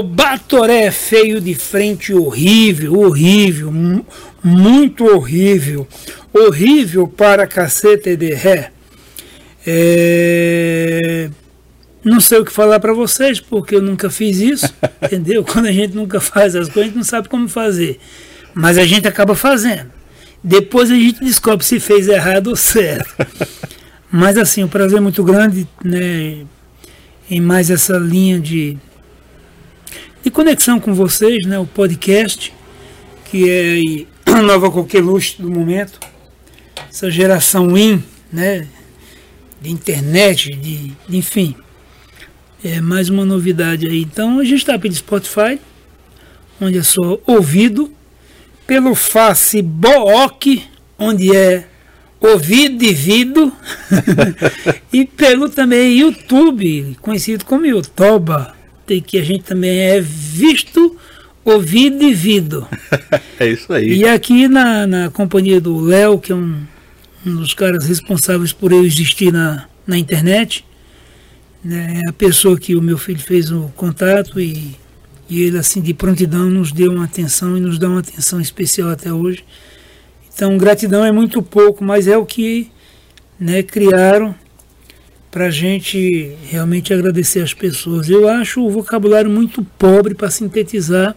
o Batoré é feio de frente, horrível, horrível, mu- muito horrível. Horrível para cacete de ré. É, Não sei o que falar para vocês, porque eu nunca fiz isso, entendeu? Quando a gente nunca faz as coisas, a gente não sabe como fazer. Mas a gente acaba fazendo. Depois a gente descobre se fez errado ou certo. Mas assim, o prazer é muito grande, né? Em mais essa linha de, de conexão com vocês, né? O podcast, que é a nova coqueluche do momento. Essa geração in, né? De internet, de, de enfim. É mais uma novidade aí. Então a gente está pelo Spotify, onde é só ouvido, pelo Facebook, onde é ouvido e vido, e pelo também YouTube, conhecido como Yotoba, tem que a gente também é visto, ouvido e vido. É isso aí. E aqui na, na companhia do Léo, que é um, um dos caras responsáveis por eu existir na, na internet, né, é a pessoa que o meu filho fez o contato e, e ele, assim, de prontidão, nos deu uma atenção e nos dá uma atenção especial até hoje. Então, gratidão é muito pouco, mas é o que né, criaram para a gente realmente agradecer as pessoas. Eu acho o vocabulário muito pobre para sintetizar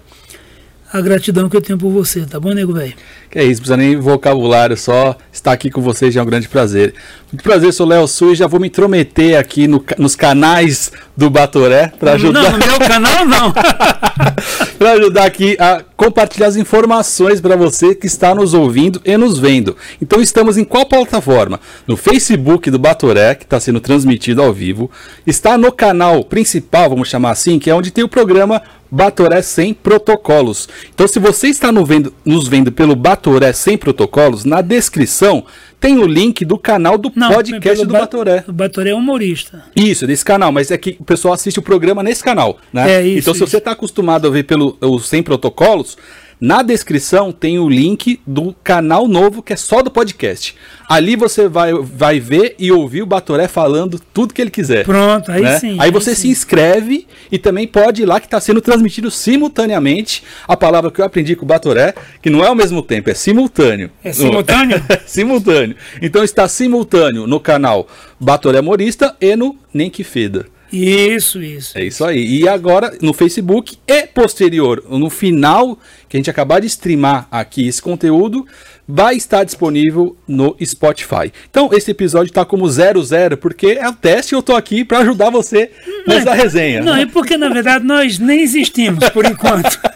a gratidão que eu tenho por você, tá bom, nego velho? Que é isso, precisa nem vocabulário, só estar aqui com vocês já é um grande prazer. Muito prazer, sou Léo Sul e já vou me intrometer aqui no nos canais do Batoré para ajudar. Não, no meu canal não. para ajudar aqui a compartilhar as informações para você que está nos ouvindo e nos vendo. Então estamos em qual plataforma? No Facebook do Batoré, que está sendo transmitido ao vivo. Está no canal principal, vamos chamar assim, que é onde tem o programa Batoré Sem Protocolos. Então se você está no vendo- nos vendo pelo Batoré Sem Protocolos, na descrição tem o link do canal do não podcast do Ba- Batoré. O Batoré é humorista. Isso, desse canal, mas é que o pessoal assiste o programa nesse canal, né? É, isso, então, se isso. você está acostumado a ver pelo o Sem Protocolos, na descrição tem o link do canal novo que é só do podcast. Ali você vai, vai ver e ouvir o Batoré falando tudo que ele quiser. Pronto, aí né? sim. Aí você se sim. inscreve e também pode ir lá que está sendo transmitido simultaneamente a palavra que eu aprendi com o Batoré, que não é ao mesmo tempo, é simultâneo. É simultâneo? simultâneo. Então está simultâneo no canal Batoré Morista e no Nem Que Feda. Isso, isso. É isso aí. E agora no Facebook e posterior, no final que a gente acabar de streamar aqui esse conteúdo, vai estar disponível no Spotify. Então esse episódio está como 00 porque é o teste e eu tô aqui para ajudar você nessa resenha. Não, é porque na verdade nós nem existimos por enquanto.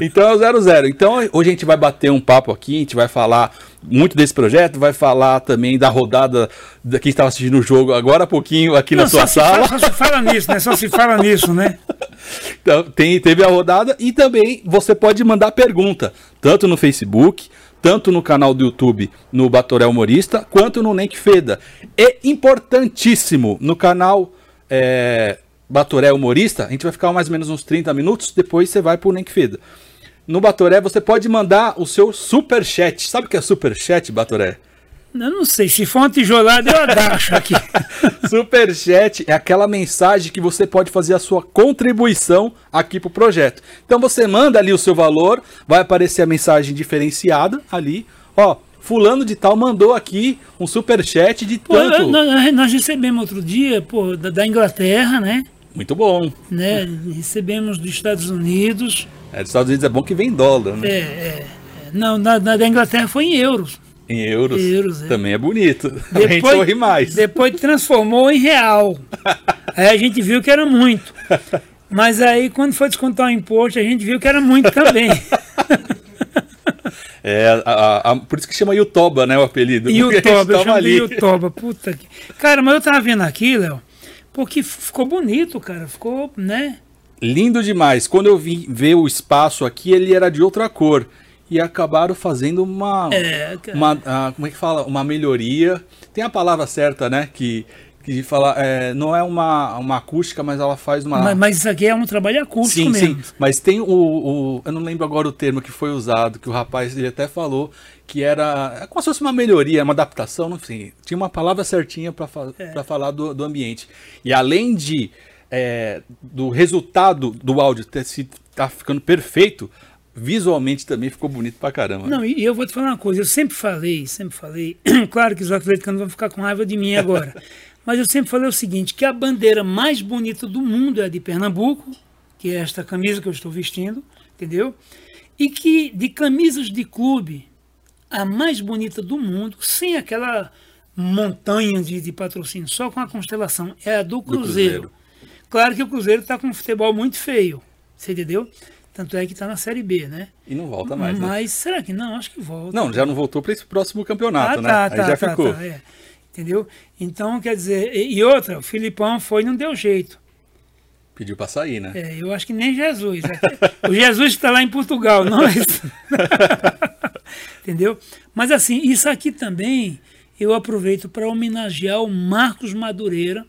Então é o 00. Então hoje a gente vai bater um papo aqui, a gente vai falar muito desse projeto, vai falar também da rodada da quem estava assistindo o jogo agora há pouquinho aqui na Não, sua só, sala. Fala, só se fala nisso, né? Só se fala nisso, né? Então, tem, teve a rodada e também você pode mandar pergunta, tanto no Facebook, tanto no canal do YouTube, no Batoré Humorista, quanto no Nenk Feda. E importantíssimo, no canal é, Batoré Humorista, a gente vai ficar mais ou menos uns 30 minutos, depois você vai pro Nenk Feda. No Batoré você pode mandar o seu super chat. Sabe o que é super chat, Batoré? Eu não sei, se for uma tijolada eu adacho aqui. Superchat é aquela mensagem que você pode fazer a sua contribuição aqui pro projeto. Então você manda ali o seu valor, vai aparecer a mensagem diferenciada ali, ó, fulano de tal mandou aqui um superchat de Pô, tanto. nós, nós recebemos outro dia, pô, da, da Inglaterra, né? Muito bom. né? Recebemos dos Estados Unidos. É, dos Estados Unidos é bom que vem dólar, né? É, é, não, na, na da Inglaterra foi em euros. Em euros. Euros, é. Também é bonito. a gente sorri mais. Depois transformou em real. aí a gente viu que era muito. Mas aí, quando foi descontar o imposto, a gente viu que era muito também. É, a- a- a- por isso que chama Yutoba, né, o apelido. E o porque a gente Toba, eu chamo de ali. Yutoba, puta que. Cara, mas eu tava vendo aqui, Léo, porque ficou bonito, cara. Ficou, né? Lindo demais. Quando eu vim ver o espaço aqui, ele era de outra cor. E acabaram fazendo uma. É, uma ah, como é que fala? Uma melhoria. Tem a palavra certa, né? Que, que fala. é, não é uma, uma acústica, mas ela faz uma. Mas, mas isso aqui é um trabalho acústico sim, sim. mesmo. Mas tem o, o- Eu não lembro agora o termo que foi usado, que o rapaz ele até falou que era. É como se fosse uma melhoria, uma adaptação, não sei. Tinha uma palavra certinha para fa É. falar do, do ambiente. E além de é, do resultado do áudio ter se tá ficando perfeito, visualmente também ficou bonito pra caramba. Não, e eu vou te falar uma coisa, eu sempre falei, sempre falei, claro que os atleticanos vão ficar com raiva de mim agora, mas eu sempre falei o seguinte, que a bandeira mais bonita do mundo é a de Pernambuco, que é esta camisa que eu estou vestindo, entendeu? E que de camisas de clube, a mais bonita do mundo, sem aquela montanha de, de patrocínio, só com a constelação, é a do Cruzeiro. Do Cruzeiro. Claro que o Cruzeiro está com um futebol muito feio, você entendeu? Tanto é que está na Série B, né? E não volta mais, né? Mas né? será que não? Acho que volta. Não, já não voltou para esse próximo campeonato, ah, né? Tá, Aí tá, já tá, ficou. Tá, é. Entendeu? Então, quer dizer, e, outra, o Filipão foi e não deu jeito. Pediu para sair, né? É, eu acho que nem Jesus. O Jesus está lá em Portugal, não é Entendeu? Mas assim, isso aqui também eu aproveito para homenagear o Marcos Madureira,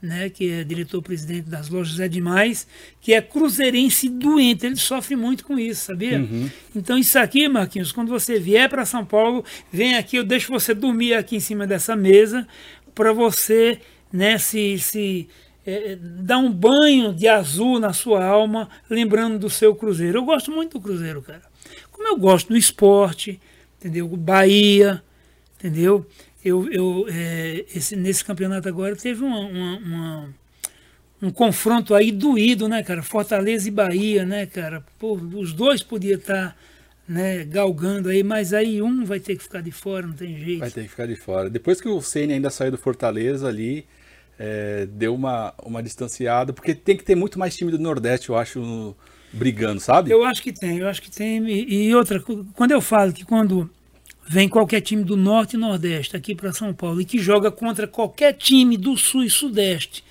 né, que é diretor-presidente das lojas É Demais, que é cruzeirense doente, ele sofre muito com isso, sabia? Uhum. Então isso aqui, Marquinhos, quando você vier para São Paulo, vem aqui, eu deixo você dormir aqui em cima dessa mesa, para você né, se, se é, dar um banho de azul na sua alma, lembrando do seu Cruzeiro. Eu gosto muito do Cruzeiro, cara. Como eu gosto do esporte, entendeu? Bahia, entendeu? Eu, eu é, esse, nesse campeonato agora teve uma, uma, uma, um confronto aí doído, né, cara? Fortaleza e Bahia, né, cara? Pô, os dois podiam estar tá, né, galgando aí, mas aí um vai ter que ficar de fora, não tem jeito. Vai ter que ficar de fora. Depois que o Ceni ainda saiu do Fortaleza ali, é, deu uma, uma distanciada, porque tem que ter muito mais time do Nordeste, eu acho, brigando, sabe? Eu acho que tem, eu acho que tem. E, e outra, quando eu falo que quando vem qualquer time do Norte e Nordeste aqui para São Paulo e que joga contra qualquer time do Sul e Sudeste,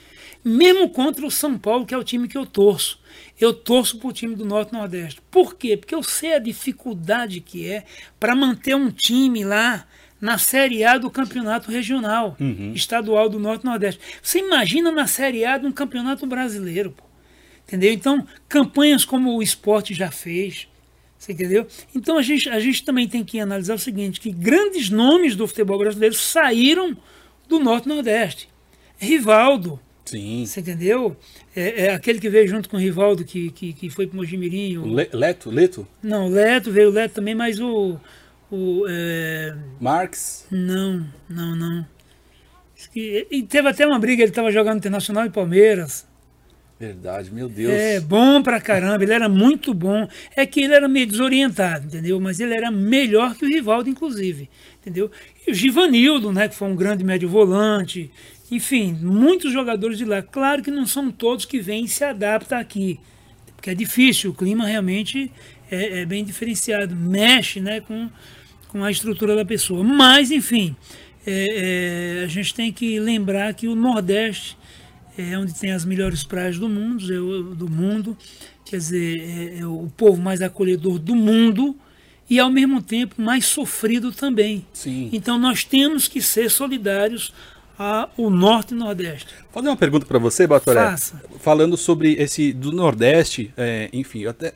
mesmo contra o São Paulo, que é o time que eu torço. Eu torço para o time do Norte e Nordeste. Por quê? Porque eu sei a dificuldade que é para manter um time lá na Série A do campeonato regional, uhum. estadual do Norte e Nordeste. Você imagina na Série A de um campeonato brasileiro, pô. entendeu? Então, campanhas como o esporte já fez, você entendeu? Então a gente, a gente também tem que analisar o seguinte, que grandes nomes do futebol brasileiro saíram do Norte e Nordeste. Rivaldo. Sim. Você entendeu? É, é, aquele que veio junto com o Rivaldo, que, que, que foi para o Mojimirim. O Leto? Leto? Não, Leto, veio o Leto também, mas o... o é... Marx? Não, não, não. E teve até uma briga, ele estava jogando Internacional e Palmeiras. Verdade, meu Deus. É, bom pra caramba, ele era muito bom. É que ele era meio desorientado, entendeu? Mas ele era melhor que o Rivaldo, inclusive, entendeu? E o Givanildo, né, que foi um grande médio volante. Enfim, muitos jogadores de lá. Claro que não são todos que vêm e se adaptam aqui, porque é difícil, o clima realmente é, é bem diferenciado, mexe né, com, com a estrutura da pessoa. Mas, enfim, é, é, a gente tem que lembrar que o Nordeste é onde tem as melhores praias do mundo, do mundo, quer dizer, é, é o povo mais acolhedor do mundo e ao mesmo tempo mais sofrido também. Sim. Então nós temos que ser solidários ao norte e nordeste. Vou fazer uma pergunta para você, Batoré. Faça. Falando sobre esse do nordeste, é, enfim, até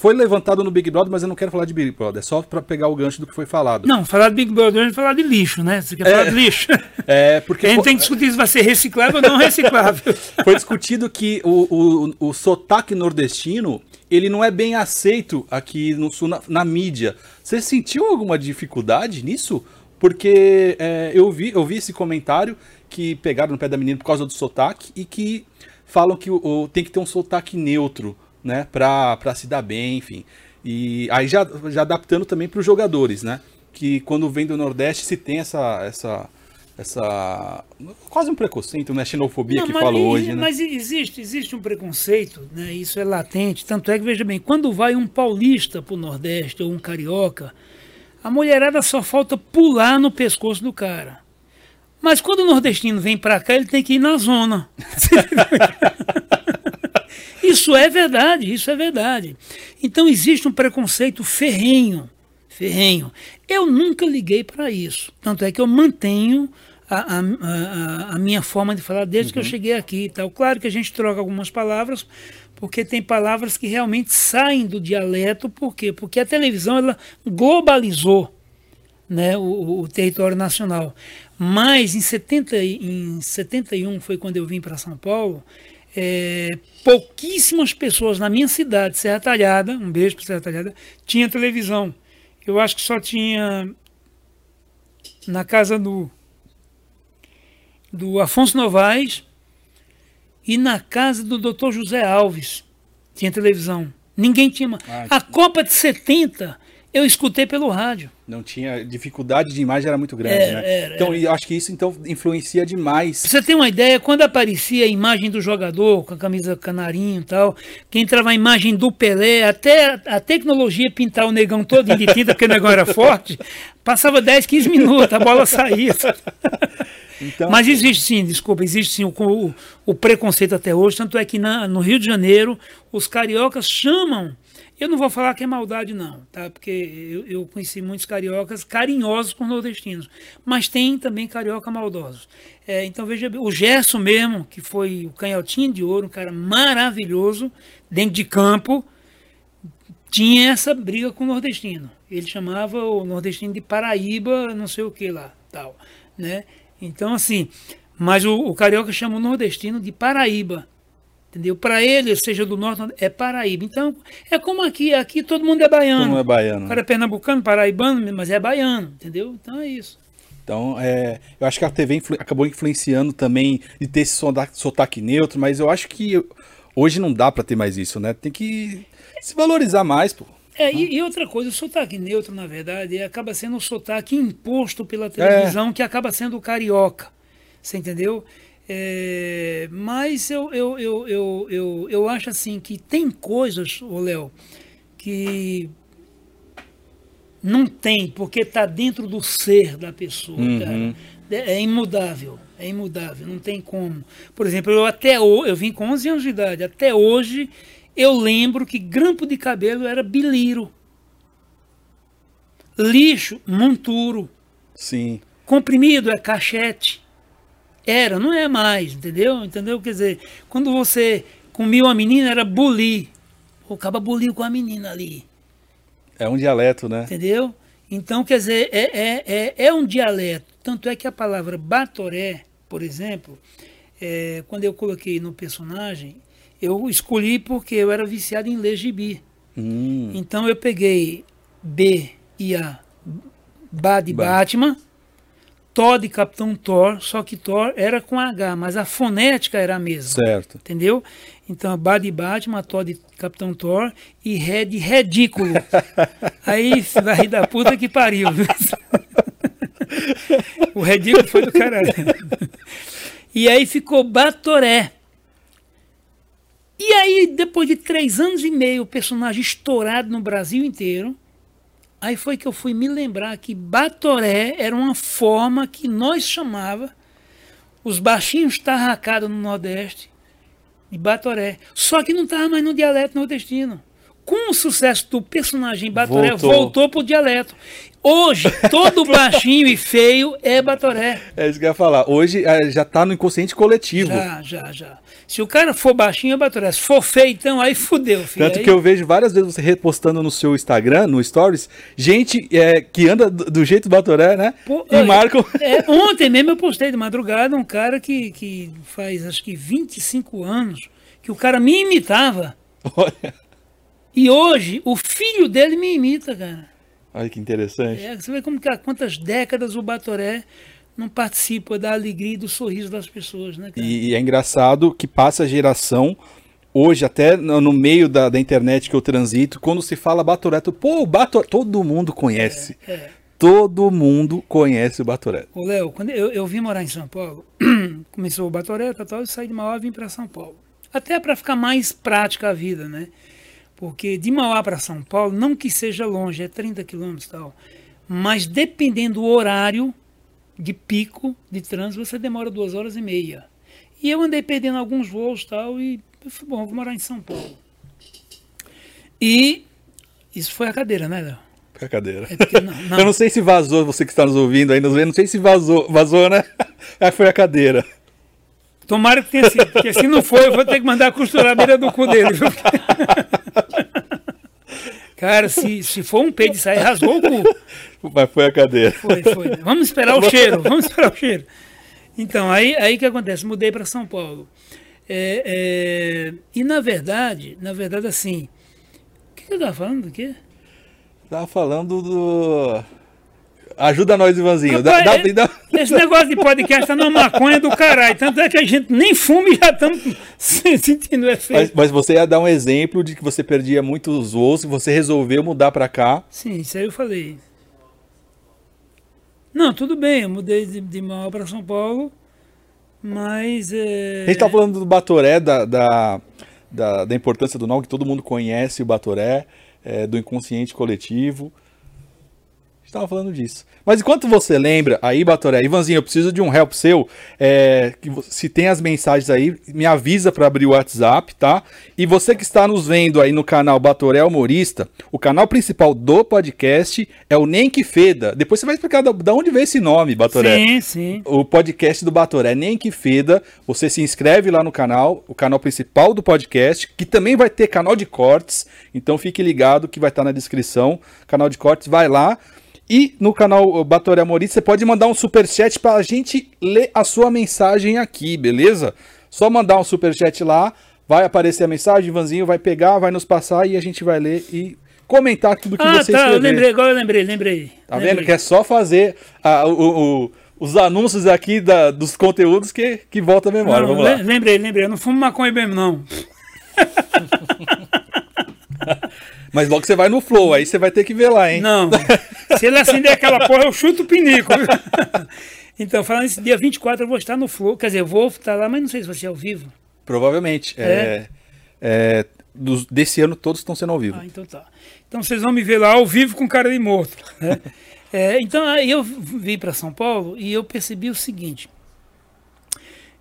foi levantado no Big Brother, mas eu não quero falar de Big Brother, é só para pegar o gancho do que foi falado. Não, falar de Big Brother é falar de lixo, né? Você quer é, falar de lixo? É, porque. A gente tem que discutir se vai ser reciclável ou não reciclável. Foi discutido que o, o, o sotaque nordestino ele não é bem aceito aqui no sul na, na mídia. Você sentiu alguma dificuldade nisso? Porque é, eu, vi, eu vi esse comentário que pegaram no pé da menina por causa do sotaque e que falam que o, o tem que ter um sotaque neutro né, para se dar bem, enfim. E aí já, já adaptando também para os jogadores, né? Que quando vem do Nordeste se tem essa essa essa quase um preconceito, né, xenofobia Não, que fala hoje, né? Mas existe, existe um preconceito, né? Isso é latente, tanto é que veja bem, quando vai um paulista para o Nordeste ou um carioca, a mulherada só falta pular no pescoço do cara. Mas quando o nordestino vem para cá, ele tem que ir na zona. Isso é verdade, isso é verdade. Então existe um preconceito ferrenho, ferrenho. Eu nunca liguei para isso. Tanto é que eu mantenho a, a, a, a minha forma de falar desde uhum. que eu uhum. cheguei aqui e tal. Claro que a gente troca algumas palavras, porque tem palavras que realmente saem do dialeto. Por quê? Porque a televisão ela globalizou. né, o, o, território nacional. Mas em, 70, em 71 foi quando eu vim para São Paulo, é, pouquíssimas pessoas na minha cidade, Serra Talhada, um beijo para Serra Talhada, tinha televisão. Eu acho que só tinha na casa do, do Afonso Novaes e na casa do Dr. José Alves. Tinha televisão. Ninguém tinha. Ah, a Copa de 70 eu escutei pelo rádio. Não tinha. Dificuldade de imagem era muito grande, era, né? Era, então, eu acho que isso então influencia demais. Pra você tem uma ideia, quando aparecia a imagem do jogador com a camisa canarinho e tal, que entrava a imagem do Pelé, até a tecnologia pintar o negão todo de tinta, porque o negão era forte, passava 10, 15 minutos, a bola saía. Então, Mas existe sim, desculpa, existe sim o, o, o preconceito até hoje, tanto é que na, no Rio de Janeiro os cariocas chamam eu não vou falar que é maldade, não, tá? Porque eu, eu conheci muitos cariocas carinhosos com nordestinos, mas tem também carioca maldosos. É, então veja o Gerson mesmo, que foi o canhotinho de ouro, um cara maravilhoso, dentro de campo, tinha essa briga com o nordestino. Ele chamava o nordestino de Paraíba, não sei o que lá, tal, né? Então assim, mas o, o carioca chama o nordestino de Paraíba. Entendeu? Para ele, seja do norte, é Paraíba. Então, é como aqui, aqui todo mundo é baiano. Todo mundo é baiano. O cara é pernambucano, paraibano, mas é baiano, entendeu? Então é isso. Então, é, eu acho que a TV influ acabou influenciando também de ter esse sotaque neutro, mas eu acho que hoje não dá para ter mais isso, né? Tem que se valorizar mais, pô. É, e, e, outra coisa, o sotaque neutro, na verdade, acaba sendo o sotaque imposto pela televisão, é. que acaba sendo o carioca. Você entendeu? É, mas eu, eu, eu, eu, eu, eu acho assim que tem coisas, o Léo, que não tem, porque está dentro do ser da pessoa, uhum. É, é imudável, é imudável, não tem como. Por exemplo, eu até eu vim com 11 anos de idade, até hoje eu lembro que grampo de cabelo era biliro. Lixo, monturo. Sim. Comprimido é cachete. Era, não é mais, entendeu? Entendeu? Quer dizer, quando você comia uma menina, era buli. O caba buliu com a menina ali. É um dialeto, né? Entendeu? Então, quer dizer, é, é, é, é um dialeto. Tanto é que a palavra batoré, por exemplo, é, quando eu coloquei no personagem, eu escolhi porque eu era viciado em ler gibi. Hum. Então eu peguei B e A, Ba de Batman, de Capitão Thor, só que Thor era com H, mas a fonética era a mesma. Certo. Entendeu? Então, Bá de Batman, Thor de Capitão Thor e Ré de Ridículo. Aí vai da puta que pariu. o ridículo foi do caralho. E aí ficou Batoré. E aí, depois de três anos e meio, o personagem estourado no Brasil inteiro, Aí foi que eu fui me lembrar que Batoré era uma forma que nós chamava os baixinhos tarracados no Nordeste de Batoré. Só que não estava mais no dialeto nordestino. Com o sucesso do personagem Batoré, voltou, voltou para o dialeto. Hoje, todo baixinho e feio é Batoré. É isso que eu ia falar. Hoje é, já está no inconsciente coletivo. Já, já, já. Se o cara for baixinho, é Batoré. Se for feio, então aí fudeu, filho. Tanto aí... que eu vejo várias vezes você repostando no seu Instagram, no Stories, gente é, que anda do, jeito Batoré, né? Pô, e marcam. É, ontem mesmo eu postei de madrugada um cara que, que faz acho que 25 anos que o cara me imitava. Olha. E hoje o filho dele me imita, cara. Olha que interessante. É, você vê como que há quantas décadas o Batoré não participa da alegria e do sorriso das pessoas, né, cara? E, é engraçado que passa a geração, hoje até no meio da, da internet que eu transito, quando se fala Batoré, pô, o Batoré, todo mundo conhece. É, é. Todo mundo conhece o Batoré. Ô, Léo, quando eu, eu vim morar em São Paulo, começou o Batoré, tal, eu saí de Mauá e vim para São Paulo. Até para ficar mais prática a vida, né? Porque de Mauá para São Paulo, não que seja longe, é 30 quilômetros e tal, mas dependendo do horário de pico de trânsito, você demora duas horas e meia. E eu andei perdendo alguns voos tal, e eu falei, bom, vou morar em São Paulo. E isso foi a cadeira, né, Léo? Foi a cadeira. É porque, não, não. Eu não sei se vazou, você que está nos ouvindo aí, não sei se vazou, vazou, né? Aí foi a cadeira. Tomara que tenha sido, porque se não for, eu vou ter que mandar costurar a beira do cu dele. Cara, se, se for um peido de sair, rasgou o cu. Mas foi a cadeira. Foi, foi. Vamos esperar o cheiro, vamos esperar o cheiro. Então, aí aí que acontece? Mudei para São Paulo. É, é, e na verdade, na verdade, assim. O que, que eu estava falando do quê? Tava falando do. Ajuda nós, Ivanzinho. Dá- Rapaz, dá- é- dá- Esse negócio de podcast tá numa maconha do caralho. Tanto é que a gente nem fuma e já estamos sentindo o Mas, efeito. mas você ia dar um exemplo de que você perdia muitos voos e você resolveu mudar pra cá. Sim, isso aí eu falei. Não, tudo bem, eu mudei de, de Mauá para São Paulo, mas. É... A gente tá falando do Batoré, da, da, da, da importância do nome, que todo mundo conhece o Batoré, é, do inconsciente coletivo. A gente tava falando disso. Mas enquanto você lembra, aí, Batoré, Ivanzinho, eu preciso de um help seu. é, que se tem as mensagens aí, me avisa para abrir o WhatsApp, tá? E você que está nos vendo aí no canal Batoré Humorista, o canal principal do podcast é o Nem Que Feda. Depois você vai explicar da, da onde veio esse nome, Batoré Sim, sim. o podcast do Batoré Nem Que Feda. Você se inscreve lá no canal, o canal principal do podcast, que também vai ter canal de cortes. Então fique ligado que vai estar na descrição. Canal de cortes, vai lá. E no canal Batoré Humorista, você pode mandar um superchat para a gente ler a sua mensagem aqui, beleza? Só mandar um superchat lá, vai aparecer a mensagem, Ivanzinho vai pegar, vai nos passar e a gente vai ler e comentar tudo que Ah, você tá, eu escrever. lembrei, agora eu lembrei, lembrei. Tá lembrei. vendo que é só fazer ah, o- o- os anúncios aqui da- dos conteúdos que, que volta a memória. Não, Vamos lá. le- Lembrei, lembrei. Eu não fumo maconha mesmo, não. Mas logo você vai no flow, aí você vai ter que ver lá, hein? Não. Se ele acender aquela porra, eu chuto o pinico. Então, falando isso, dia 24 eu vou estar no Flow. Quer dizer, eu vou estar lá, mas não sei se vai ser ao vivo. Provavelmente. É. é, dos- desse ano todos estão sendo ao vivo. Ah, então tá. Então vocês vão me ver lá ao vivo com cara de morto. né? É, então aí eu vim para São Paulo e eu percebi o seguinte.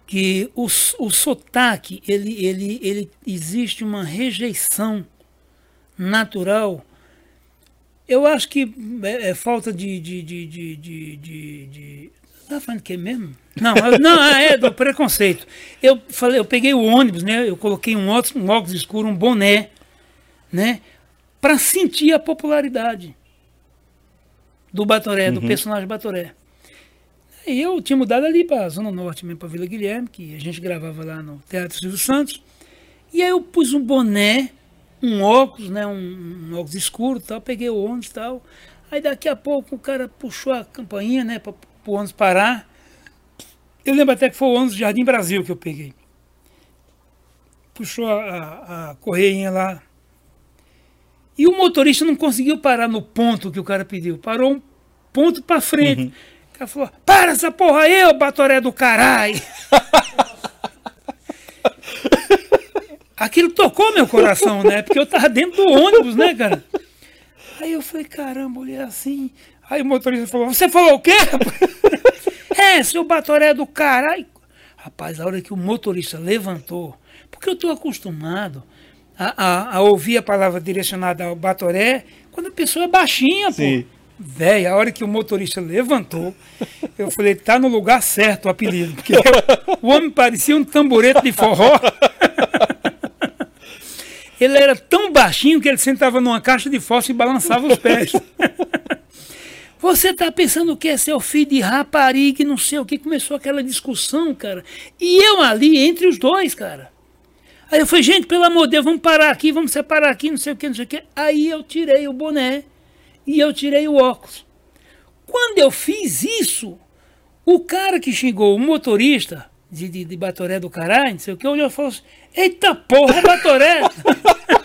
Que o, o sotaque, ele, ele, ele existe uma rejeição natural. Eu acho que é, é falta de. de, de, de, de, de, de- Tá falando que é mesmo? Não, eu- não, ah, é do preconceito. Eu falei, eu peguei o ônibus, né? Eu coloquei um óculos, um óculos escuro, um boné, né? Para sentir a popularidade do Batoré, do personagem Batoré. E eu tinha mudado ali para a Zona Norte, mesmo para Vila Guilherme, que a gente gravava lá no Teatro Silvio Santos. E aí eu pus um boné, um óculos, né, um, um óculos escuro, tal, peguei o ônibus e tal. Aí daqui a pouco o cara puxou a campainha, né, para o ônibus parar. Eu lembro até que foi o ônibus Jardim Brasil que eu peguei. Puxou a, a, a correinha lá. E o motorista não conseguiu parar no ponto que o cara pediu. Parou um ponto para frente. O cara falou: Para essa porra aí, ô batoré do caralho! Aquilo tocou meu coração, né? Porque eu tava dentro do ônibus, né, cara? Aí eu falei, caramba, olhei assim. Aí o motorista falou, você falou o quê? é, seu batoré do caralho. Rapaz, a hora que o motorista levantou, porque eu tô acostumado a, a- a ouvir a palavra direcionada ao batoré quando a pessoa é baixinha, Sim. pô. Véi, a hora que o motorista levantou, eu falei, tá no lugar certo o apelido. Porque o homem parecia um tamborete de forró. Ele era tão baixinho que ele sentava numa caixa de fósforo e balançava os pés. Você tá pensando que é seu filho de rapariga e não sei o que. Começou aquela discussão, cara. E eu ali entre os dois, cara. Aí eu falei, gente, pelo amor de Deus, vamos parar aqui, vamos separar aqui, não sei o que, não sei o que. Aí eu tirei o boné e eu tirei o óculos. Quando eu fiz isso, o cara que xingou o motorista de, de, de Batoré do caralho, não sei o que, olhou e falou assim: Eita porra, Batoré!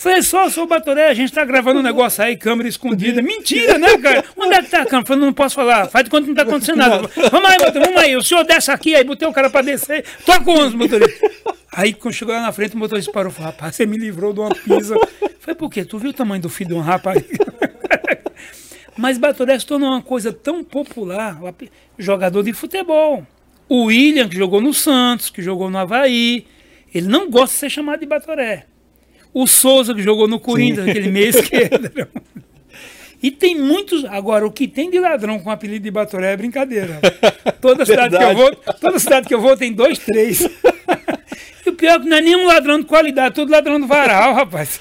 Falei, só sou o Batoré, a gente tá gravando um negócio aí, câmera escondida. Mentira, né, cara? Onde é que tá a câmera? Falei, não posso falar, faz de conta que não tá acontecendo nada. Vamos aí, motorista, vamos aí, o senhor desce aqui, aí botei o cara pra descer, toca o ônibus, motorista. Aí quando chegou lá na frente, o motorista parou e falou, rapaz, você me livrou de uma pisa. Falei, por quê? Tu viu o tamanho do filho de um rapaz? Mas Batoré se tornou uma coisa tão popular, jogador de futebol. O William, que jogou no Santos, que jogou no Havaí, ele não gosta de ser chamado de Batoré. O Souza, que jogou no Corinthians, aquele meio esquerdo. E tem muitos. Agora, o que tem de ladrão com apelido de Batoré é brincadeira. Toda cidade, que eu vou, toda cidade que eu vou tem dois, três. E o pior é que não é nenhum ladrão de qualidade, todo ladrão do varal, rapaz.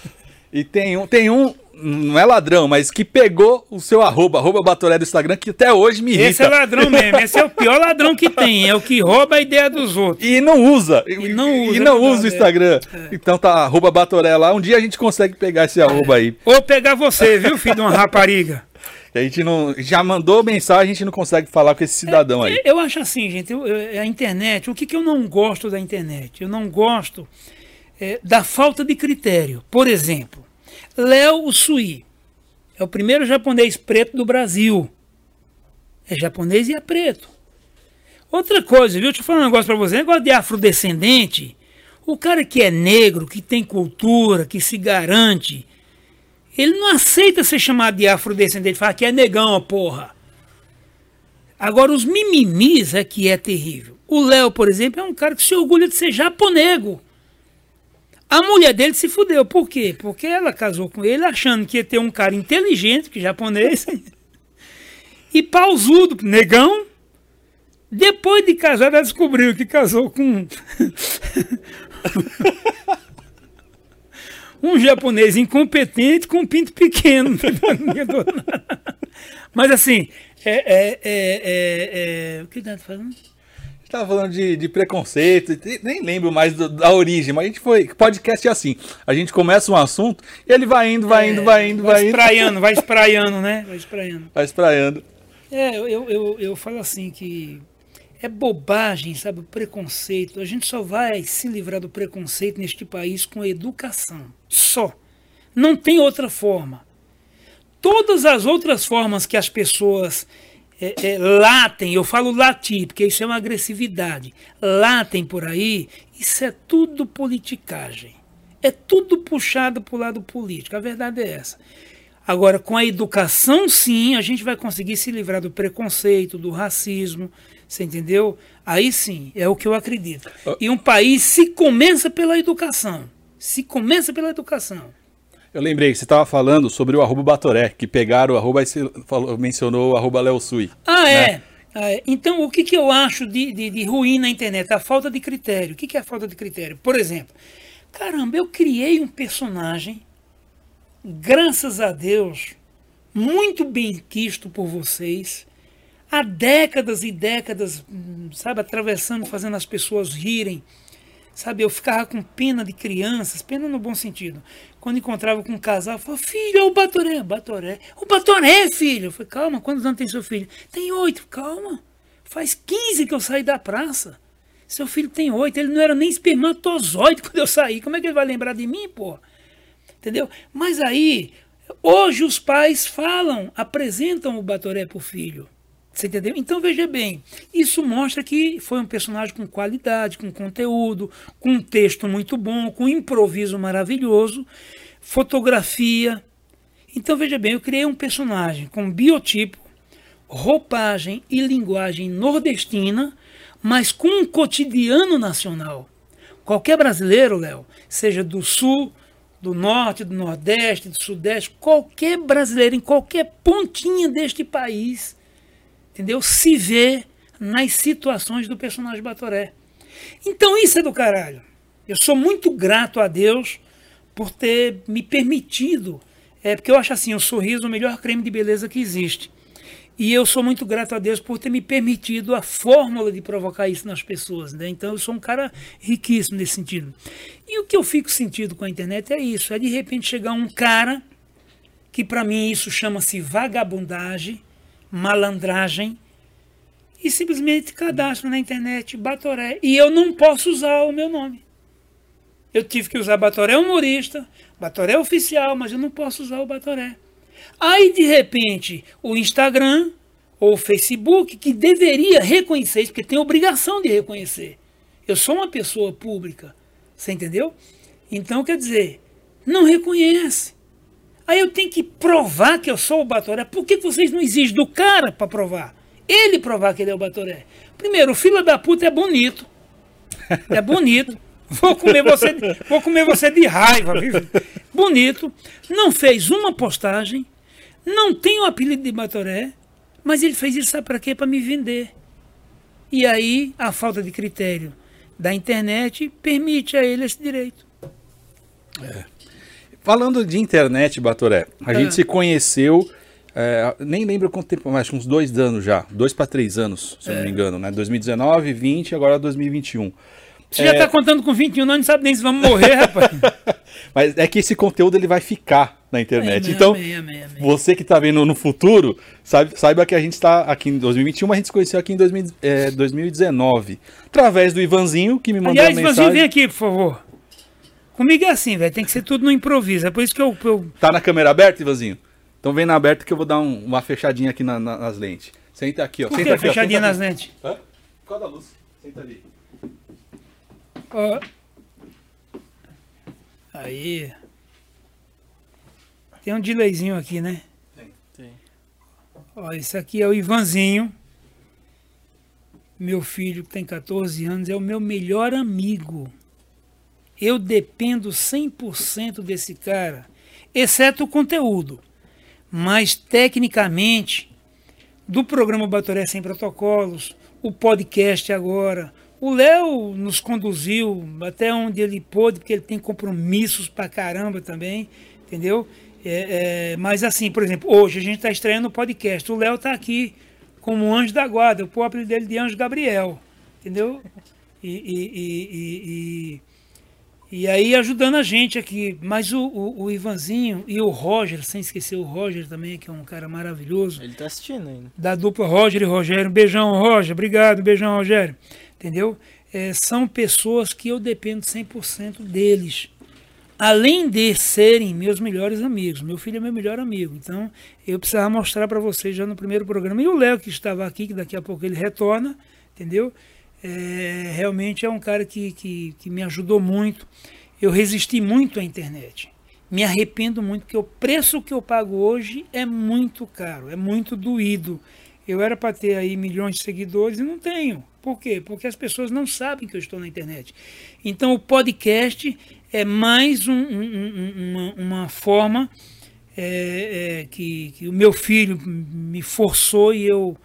E tem um, tem um não é ladrão, mas que pegou o seu arroba, arroba Batoré do Instagram, que até hoje me irrita. Esse é ladrão mesmo, esse é o pior ladrão que tem, é o que rouba a ideia dos outros. E não usa. E não usa, E não é usa o verdade, Instagram. Então tá, arroba Batoré lá. Um dia a gente consegue pegar esse arroba aí. Ou pegar você, viu, filho de uma rapariga? A gente não. Já mandou mensagem, a gente não consegue falar com esse cidadão aí. Eu acho assim, gente, eu- eu- a internet, o que, que eu não gosto da internet? Eu não gosto é, da falta de critério. Por exemplo, Léo Usui é o primeiro japonês preto do Brasil. É japonês e é preto. Outra coisa, viu? Deixa eu falar um negócio pra você. Negócio de afrodescendente. O cara que é negro, que tem cultura, que se garante, ele não aceita ser chamado de afrodescendente. Fala que é negão, porra. Agora, os mimimis é que é terrível. O Léo, por exemplo, é um cara que se orgulha de ser japonego. A mulher dele se fudeu. Por quê? Porque ela casou com ele achando que ia ter um cara inteligente, que japonês, e pausudo, negão. Depois de casar, ela descobriu que casou com um japonês incompetente com um pinto pequeno. Mas assim, é, é, é, é, é, o que tá falando? Tava falando de, de preconceito, nem lembro mais do- da origem, mas a gente foi. Podcast é assim. A gente começa um assunto e ele vai indo, vai indo, vai indo, vai indo. espraiando, vai espraiando, né? Vai espraiando. Vai espraiando. É, eu, eu, eu, eu falo assim que é bobagem, sabe? O preconceito. A gente só vai se livrar do preconceito neste país com educação. Só. Não tem outra forma. Todas as outras formas que as pessoas é, é, latem, eu falo latir, porque isso é uma agressividade, latem por aí, isso é tudo politicagem. É tudo puxado para o lado político. A verdade é essa. Agora, com a educação, sim, a gente vai conseguir se livrar do preconceito, do racismo, você entendeu? Aí sim, é o que eu acredito. E um país se começa pela educação. Se começa pela educação. Eu lembrei, você estava falando sobre o arroba Batoré, que pegaram o arroba e você falou, mencionou o arroba Léo Sui. Ah, é. Né? Ah, é. Então, o que, que eu acho de, de, de ruim na internet? A falta de critério. O que, que é a falta de critério? Por exemplo, caramba, eu criei um personagem, graças a Deus, muito bem quisto por vocês, há décadas e décadas, hum, sabe, atravessando, fazendo as pessoas rirem. Sabe, eu ficava com pena de crianças, pena no bom sentido. Quando encontrava com um casal, eu falava, filho, é o Batoré, Batoré. O Batoré, filho. Eu falei, calma, quantos anos tem seu filho? Tem oito, calma. Faz 15 que eu saí da praça. Seu filho tem oito, ele não era nem espermatozoide quando eu saí. Como é que ele vai lembrar de mim, pô? Entendeu? Mas aí, hoje os pais falam, apresentam o Batoré pro filho. Você entendeu? Então veja bem, isso mostra que foi um personagem com qualidade, com conteúdo, com um texto muito bom, com um improviso maravilhoso, fotografia. Então veja bem, eu criei um personagem com biotipo, roupagem e linguagem nordestina, mas com um cotidiano nacional. Qualquer brasileiro, Léo, seja do sul, do norte, do nordeste, do sudeste, qualquer brasileiro em qualquer pontinha deste país entendeu? Se vê nas situações do personagem Batoré. Então isso é do caralho. Eu sou muito grato a Deus por ter me permitido, é porque eu acho assim, o sorriso é o melhor creme de beleza que existe. E eu sou muito grato a Deus por ter me permitido a fórmula de provocar isso nas pessoas. Né? Então eu sou um cara riquíssimo nesse sentido. E o que eu fico sentido com a internet é isso: é de repente chegar um cara, que para mim isso chama-se vagabundagem, malandragem e simplesmente cadastro na internet Batoré. E eu não posso usar o meu nome. Eu tive que usar Batoré humorista, Batoré oficial, mas eu não posso usar o Batoré. Aí, de repente, o Instagram ou o Facebook, que deveria reconhecer isso, porque tem obrigação de reconhecer. Eu sou uma pessoa pública, você entendeu? Então, quer dizer, não reconhece. Aí eu tenho que provar que eu sou o Batoré. Por que vocês não exigem do cara para provar? Ele provar que ele é o Batoré. Primeiro, o fila da puta é bonito. É bonito. Vou comer você, vou comer você de raiva, viu? Bonito. Não fez uma postagem. Não tem o apelido de Batoré. Mas ele fez isso, sabe para quê? Para me vender. E aí, a falta de critério da internet permite a ele esse direito. Falando de internet, Batoré, a Ah. gente se conheceu, é, nem lembro quanto tempo, mas uns dois anos já, dois para três anos, se eu É. não me engano, né? 2019, 20 agora 2021. Você já É. tá contando com 21, nós não sabe nem se vamos morrer, rapaz. Mas é que esse conteúdo ele vai ficar na internet. Amém, então, amém, amém, você que está vendo no futuro, sabe- saiba que a gente está aqui em 2021, mas a gente se conheceu aqui em 2000, é, 2019. Através do Ivanzinho, que me mandou Aliás, uma Ivanzinho, mensagem. vem aqui, por favor. Comigo é assim, velho. Tem que ser tudo no improviso. É por isso que eu. eu- Tá na câmera aberta, Ivanzinho? Então vem na aberta que eu vou dar um- uma fechadinha aqui na- na- nas lentes. Senta aqui, ó. por Senta que aqui, ó. fechadinha Senta nas aqui. lentes? Hã? Por causa da luz. Senta ali. Ó. Aí. Tem um delayzinho aqui, né? Tem. Ó, esse aqui é o Ivanzinho. Meu filho, que tem 14 anos, é o meu melhor amigo. Eu dependo 100% desse cara, exceto o conteúdo. Mas, tecnicamente, do programa Batoré Sem Protocolos, o podcast agora, o Léo nos conduziu até onde ele pôde, porque ele tem compromissos pra caramba também, entendeu? É, é, mas assim, por exemplo, hoje a gente está estreando o podcast. O Léo está aqui como anjo da guarda. O apelido dele de anjo Gabriel. Entendeu? E, e, e, e, aí ajudando a gente aqui. Mas o, o, o Ivanzinho e o Roger, sem esquecer o Roger também, que é um cara maravilhoso Ele tá assistindo ainda. da dupla Roger e Rogério. Um beijão, Roger. Obrigado, beijão, Rogério. Entendeu? É, são pessoas que eu dependo 100% deles. Além de serem meus melhores amigos. Meu filho é meu melhor amigo. Então, eu precisava mostrar para vocês já no primeiro programa. E o Léo, que estava aqui, que daqui a pouco ele retorna, entendeu? É, realmente é um cara que, que, que me ajudou muito. Eu resisti muito à internet. Me arrependo muito, porque o preço que eu pago hoje é muito caro, é muito doído. Eu era para ter aí milhões de seguidores e não tenho. Por quê? Porque as pessoas não sabem que eu estou na internet. Então o podcast é mais um- um- um- uma, uma forma é, é, que, que o meu filho me forçou e eu,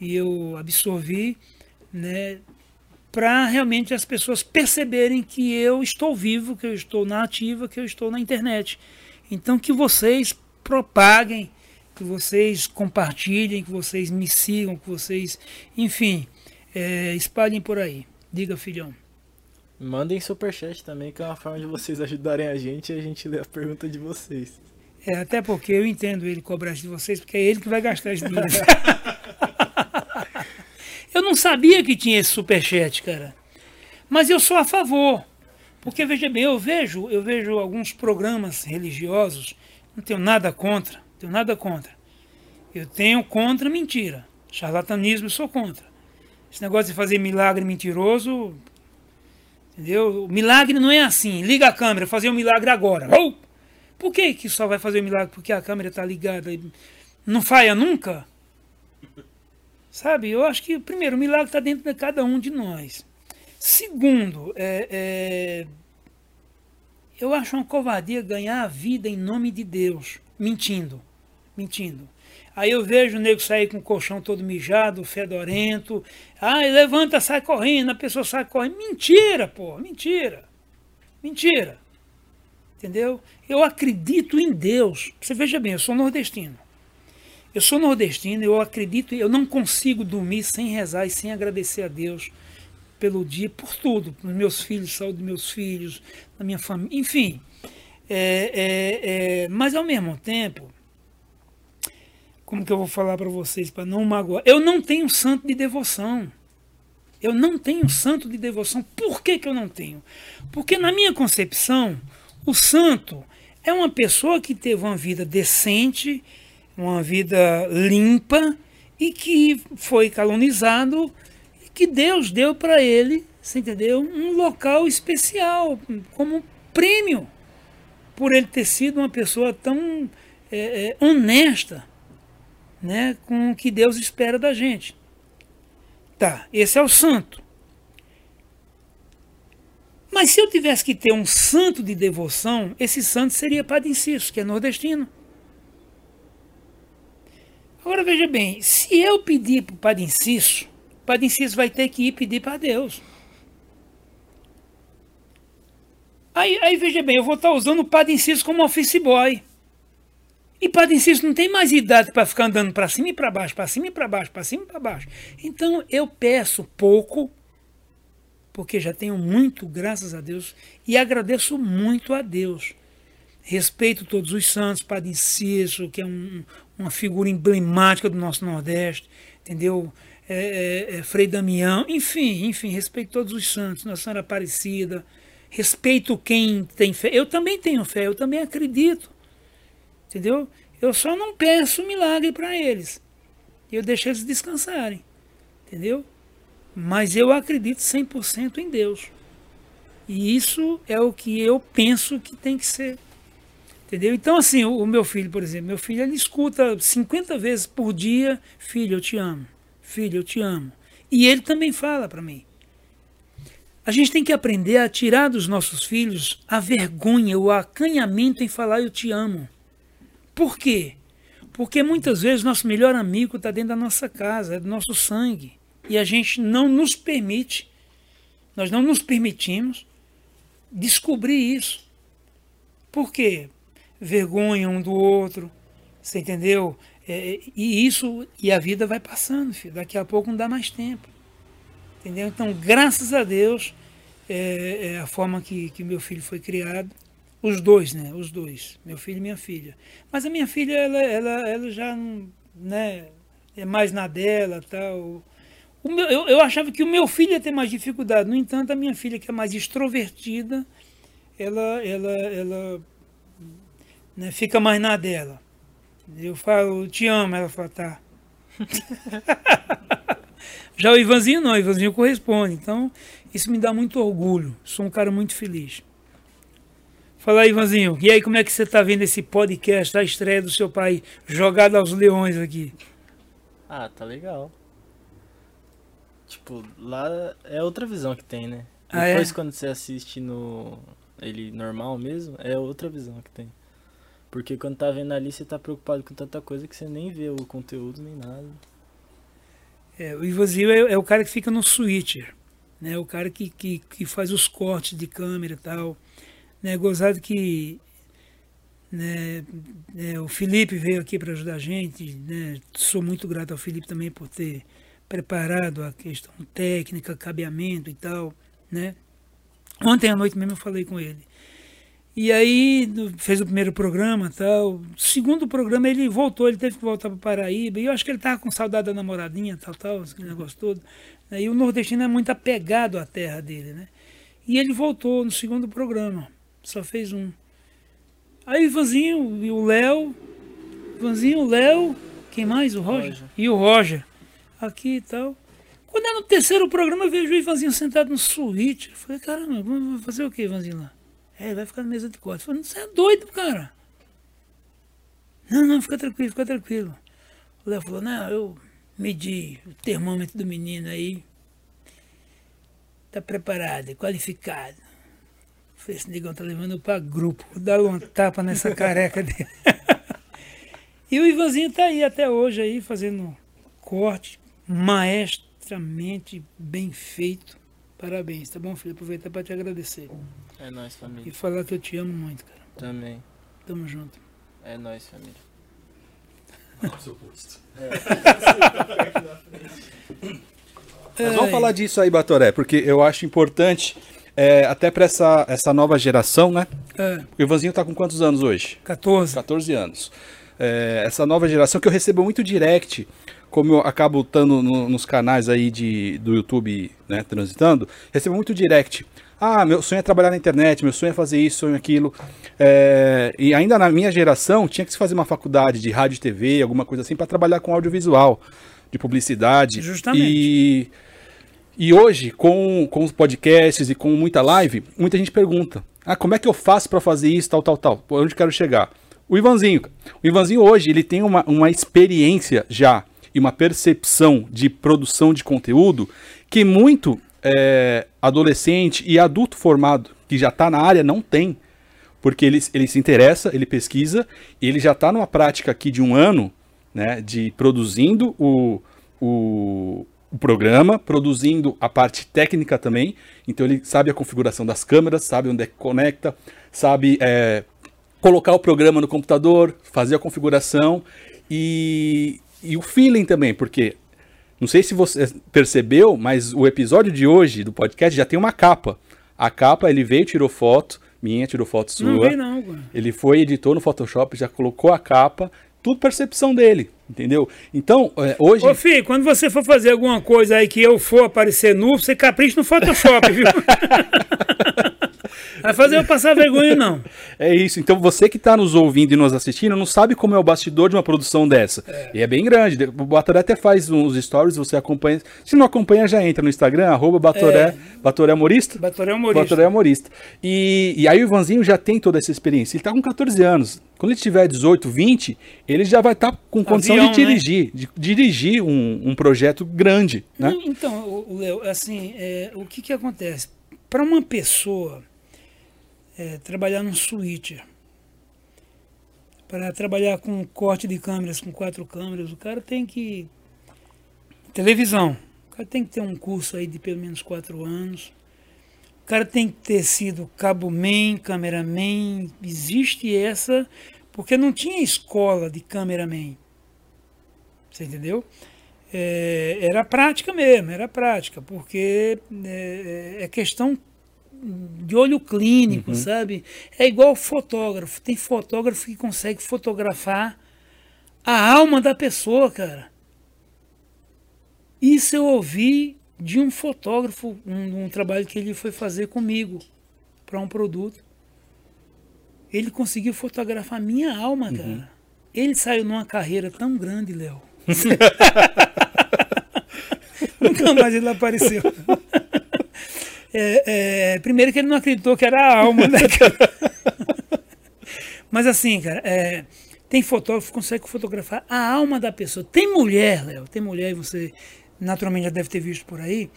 e eu absorvi, né, para realmente as pessoas perceberem que eu estou vivo, que eu estou na ativa, que eu estou na internet. Então que vocês propaguem, que vocês compartilhem, que vocês me sigam, que vocês, enfim, é, espalhem por aí. Diga, filhão. Mandem superchat também, que é uma forma de vocês ajudarem a gente e a gente lê a pergunta de vocês. É, até porque eu entendo ele cobrar de vocês, porque é ele que vai gastar esse dinheiro. Eu não sabia que tinha esse superchat, cara. Mas eu sou a favor. Porque veja bem, eu vejo, eu vejo alguns programas religiosos, não tenho nada contra, não tenho nada contra. Eu tenho contra mentira. Charlatanismo eu sou contra. Esse negócio de fazer milagre mentiroso, entendeu? O milagre não é assim. Liga a câmera, fazer um milagre agora. Oh! Por que, que só vai fazer o milagre porque a câmera está ligada? e Não falha nunca? Sabe, eu acho que, primeiro, o milagre está dentro de cada um de nós. Segundo, é, é, eu acho uma covardia ganhar a vida em nome de Deus, mentindo. Mentindo. Aí eu vejo o nego sair com o colchão todo mijado, fedorento. Ai, levanta, sai correndo, a pessoa sai correndo. Mentira, pô, mentira. Mentira. Entendeu? Eu acredito em Deus. Você veja bem, eu sou nordestino. Eu sou nordestino, eu acredito, eu não consigo dormir sem rezar e sem agradecer a Deus pelo dia, por tudo, pelos meus filhos, saúde dos meus filhos, da minha família, enfim. É, é, é, mas ao mesmo tempo, como que eu vou falar para vocês para não magoar? Eu não tenho santo de devoção. Eu não tenho santo de devoção. Por que, que eu não tenho? Porque na minha concepção, o santo é uma pessoa que teve uma vida decente, uma vida limpa e que foi calunizado e que Deus deu para ele, você entendeu? Um local especial, como prêmio, por ele ter sido uma pessoa tão é, é, honesta né, com o que Deus espera da gente. Tá, esse é o santo. Mas se eu tivesse que ter um santo de devoção, esse santo seria Padre Inciso, que é nordestino. Agora veja bem, se eu pedir para o Padre Inciso, o Padre Inciso vai ter que ir pedir para Deus. Aí, aí veja bem, eu vou estar usando o Padre Inciso como office boy. E Padre Inciso não tem mais idade para ficar andando para cima e para baixo, para cima e para baixo, para cima e para baixo. Então eu peço pouco, porque já tenho muito, graças a Deus, e agradeço muito a Deus. Respeito todos os santos, Padre Inciso, que é um, uma figura emblemática do nosso Nordeste, entendeu? É, é, é, Frei Damião, enfim, enfim, respeito todos os santos, Nossa Senhora Aparecida, respeito quem tem fé. Eu também tenho fé, eu também acredito. Entendeu? Eu só não peço milagre para eles. Eu deixo eles descansarem. Entendeu? Mas eu acredito 100% em Deus. E isso é o que eu penso que tem que ser. Entendeu? Então, assim, o, meu filho, por exemplo, meu filho, ele escuta 50 vezes por dia: Filho, eu te amo. Filho, eu te amo. E ele também fala para mim. A gente tem que aprender a tirar dos nossos filhos a vergonha, o acanhamento em falar eu te amo. Por quê? Porque muitas vezes nosso melhor amigo está dentro da nossa casa, é do nosso sangue. E a gente não nos permite, nós não nos permitimos descobrir isso. Por quê? Vergonha um do outro, você entendeu? É, e isso, e a vida vai passando, filho. Daqui a pouco não dá mais tempo. Entendeu? Então, graças a Deus, é, é a forma que, que meu filho foi criado. Os dois, né? Os dois, meu filho e minha filha. Mas a minha filha, ela, ela, ela já né, é mais na dela tal. Meu, eu, eu achava que o meu filho ia ter mais dificuldade. No entanto, a minha filha, que é mais extrovertida, ela, ela, ela né, fica mais na dela. Eu falo, te amo, ela fala, tá. Já o Ivanzinho não, o Ivanzinho corresponde. Então, isso me dá muito orgulho. Sou um cara muito feliz. Fala aí, Ivanzinho. E aí, como é que você está vendo esse podcast, a estreia do seu pai jogado aos leões aqui? Ah, tá legal. Tipo, lá é outra visão que tem, né? Ah, Depois, é? quando você assiste no ele normal mesmo, é outra visão que tem. Porque quando tá vendo ali, você tá preocupado com tanta coisa que você nem vê o conteúdo nem nada. É, o Ivanzinho é, é, o cara que fica no switcher, né? O cara que, que, que faz os cortes de câmera e tal. Né, gozado que né, é, o Felipe veio aqui para ajudar a gente. Né, sou muito grato ao Felipe também por ter preparado a questão técnica, cabeamento e tal. Né. Ontem à noite mesmo eu falei com ele. E aí fez o primeiro programa tal. Segundo programa ele voltou, ele teve que voltar para Paraíba. E eu acho que ele estava com saudade da namoradinha, tal, tal, aquele negócio todo. E o nordestino é muito apegado à terra dele, né? E ele voltou no segundo programa. Só fez um. Aí o Ivanzinho e o Léo. Ivanzinho, o Léo. Quem mais? O Roger? Roger? E o Roger. Aqui e tal. Quando é no terceiro programa, eu vejo o Ivanzinho sentado no suíte. Eu falei, caramba, vamos fazer o que, Ivanzinho lá? É, vai ficar na mesa de corte. Eu falei, você é doido, cara. Não, não, fica tranquilo, fica tranquilo. O Léo falou, não, eu medi o termômetro do menino aí. Tá preparado, qualificado. Falei, esse negão tá levando para grupo. Vou dar uma tapa nessa careca dele. e o Ivanzinho tá aí até hoje aí, fazendo corte maestramente bem feito. Parabéns, tá bom, filho? Aproveitar para te agradecer. É nóis, família. E falar que eu te amo muito, cara. Também. Tamo junto. É nóis, família. seu posto. É. Mas vamos falar disso aí, Batoré, porque eu acho importante é, até para essa, essa nova geração, né? É. O Ivanzinho tá com quantos anos hoje? 14. 14 anos. É, essa nova geração que eu recebo muito direct, como eu acabo estando no, nos canais aí de, do YouTube, né, transitando, recebo muito direct. Ah, meu sonho é trabalhar na internet, meu sonho é fazer isso, sonho aquilo. É, e ainda na minha geração tinha que se fazer uma faculdade de rádio e TV, alguma coisa assim, para trabalhar com audiovisual, de publicidade. Justamente. E e hoje, com, com os podcasts e com muita live, muita gente pergunta: ah, como é que eu faço para fazer isso, tal, tal, tal? Onde quero chegar? O Ivanzinho. O Ivanzinho hoje, ele tem uma, uma experiência já e uma percepção de produção de conteúdo que muito é, adolescente e adulto formado que já está na área não tem. Porque ele, ele se interessa, ele pesquisa, e ele já está numa prática aqui de um ano, né, de produzindo o, o, o programa, produzindo a parte técnica também. Então ele sabe a configuração das câmeras, sabe onde é que conecta, sabe é, colocar o programa no computador, fazer a configuração e, e o feeling também, porque não sei se você percebeu, mas o episódio de hoje do podcast já tem uma capa. A capa, ele veio, tirou foto, minha, tirou foto sua. Não veio não, Ele foi, editou no Photoshop, já colocou a capa, tudo percepção dele, entendeu? Então, é, hoje... Ô, filho, quando você for fazer alguma coisa aí que eu for aparecer nu, você capricha no Photoshop, viu? Vai fazer eu passar vergonha, não. É isso. Então você que está nos ouvindo e nos assistindo não sabe como é o bastidor de uma produção dessa. É. E é bem grande. O Batoré até faz uns stories, você acompanha. Se não acompanha, já entra no Instagram, arroba Batoré, é. Batoré Humorista. Batoré Humorista. Batoré Humorista. E, e aí o Ivanzinho já tem toda essa experiência. Ele está com 14 anos. Quando ele tiver 18, 20, ele já vai estar tá com condição Avião, de né? dirigir, né? de dirigir um, um projeto grande. Né? Então, Léo, assim, é, o que, que acontece? Para uma pessoa é, trabalhar num switcher, para trabalhar com corte de câmeras, com quatro câmeras, o cara tem que. Televisão. O cara tem que ter um curso aí de pelo menos quatro anos. O cara tem que ter sido cabo man, cameraman. Existe essa, porque não tinha escola de cameraman. Você entendeu? É, era prática mesmo, era prática, porque é, é, é questão de olho clínico, uhum. sabe? É igual fotógrafo. Tem fotógrafo que consegue fotografar a alma da pessoa, cara. Isso eu ouvi de um fotógrafo, um, um trabalho que ele foi fazer comigo para um produto. Ele conseguiu fotografar a minha alma, uhum. cara. Ele saiu numa carreira tão grande, Léo. Nunca mais ele apareceu. É, é, primeiro que ele não acreditou que era a alma, né? Mas assim, cara, é, tem fotógrafo que consegue fotografar a alma da pessoa. Tem mulher, Léo, tem mulher, e você naturalmente já deve ter visto por aí.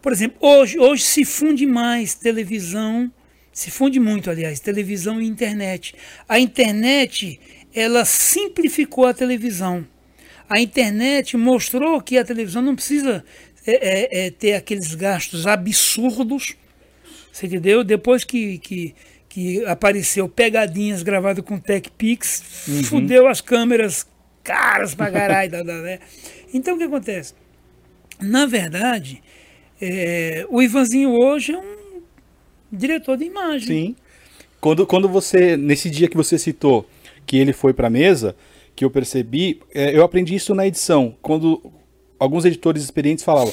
Por exemplo, hoje, hoje se funde mais televisão, se funde muito, aliás, televisão e internet. A internet, ela simplificou a televisão. A internet mostrou que a televisão não precisa é, é, é ter aqueles gastos absurdos, você entendeu? Depois que, que, que apareceu pegadinhas gravadas com TechPix, uhum. fudeu as câmeras caras pra caralho. né? Então o que acontece? Na verdade, é, o Ivanzinho hoje é um diretor de imagem. Sim. Quando, quando você, nesse dia que você citou que ele foi para a mesa, que eu percebi, é, eu aprendi isso na edição. Quando alguns editores experientes falavam.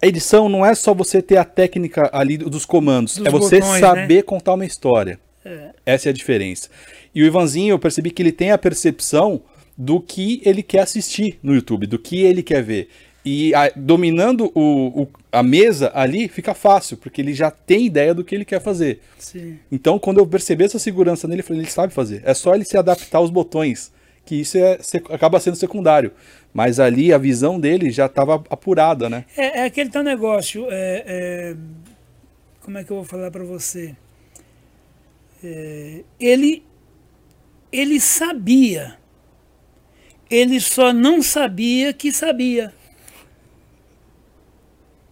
A edição não é só você ter a técnica ali dos comandos, dos é você botões, saber né? contar uma história. É. Essa é a diferença. E o Ivanzinho, eu percebi que ele tem a percepção do que ele quer assistir no YouTube, do que ele quer ver. E a, dominando o, o, a mesa ali fica fácil, porque ele já tem ideia do que ele quer fazer. Sim. Então, quando eu percebi essa segurança nele, eu falei, ele sabe fazer. É só ele se adaptar aos botões, que isso é, acaba sendo secundário. Mas ali a visão dele já estava apurada, né? É, é, aquele teu negócio. É, é, como é que eu vou falar para você? É, ele, ele sabia. Ele só não sabia que sabia.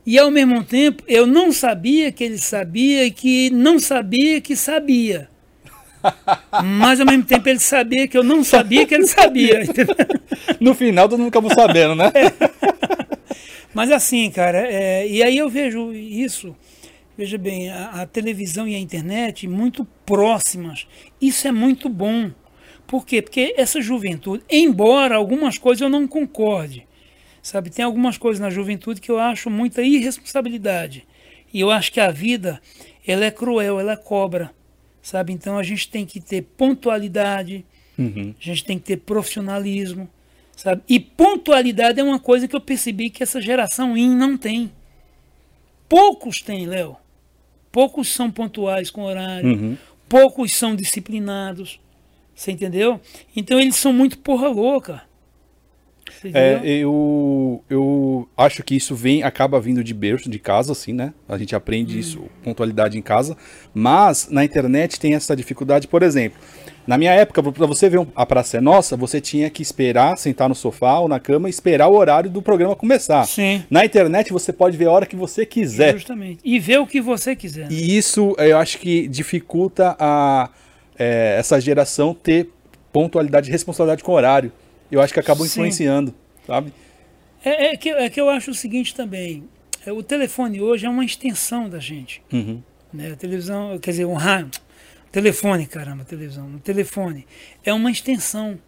E ao mesmo tempo, eu não sabia que ele sabia e que não sabia que sabia. Mas ao mesmo tempo ele sabia que eu não sabia que ele sabia. no final todo mundo acabou sabendo, né? Mas assim, cara, é, e aí eu vejo isso, veja bem, a, a, televisão e a internet muito próximas. Isso é muito bom. Por quê? Porque essa juventude, embora algumas coisas eu não concorde, sabe, tem algumas coisas na juventude que eu acho muita irresponsabilidade. E eu acho que a vida, ela é cruel, ela é cobra sabe? Então a gente tem que ter pontualidade, uhum. a gente tem que ter profissionalismo, sabe? E pontualidade é uma coisa que eu percebi que essa geração IN não tem. Poucos têm, Léo. Poucos são pontuais com horário, uhum. poucos são disciplinados, você entendeu? Então eles são muito porra louca. É, eu, eu acho que isso vem, acaba vindo de berço, de casa, assim, né? A gente aprende hum. isso, pontualidade em casa. Mas na internet tem essa dificuldade, por exemplo. Na minha época, para você ver a Praça é Nossa, você tinha que esperar, sentar no sofá ou na cama e esperar o horário do programa começar. Sim. Na internet você pode ver a hora que você quiser. Justamente. E ver o que você quiser. E isso eu acho que dificulta a, é, essa geração ter pontualidade e responsabilidade com o horário. Eu acho que acaba influenciando, Sim. sabe? É, é, que, é que eu acho o seguinte também. É, o telefone hoje é uma extensão da gente. Uhum. Né? A televisão, quer dizer, um rádio Telefone, caramba, televisão. O telefone é uma extensão.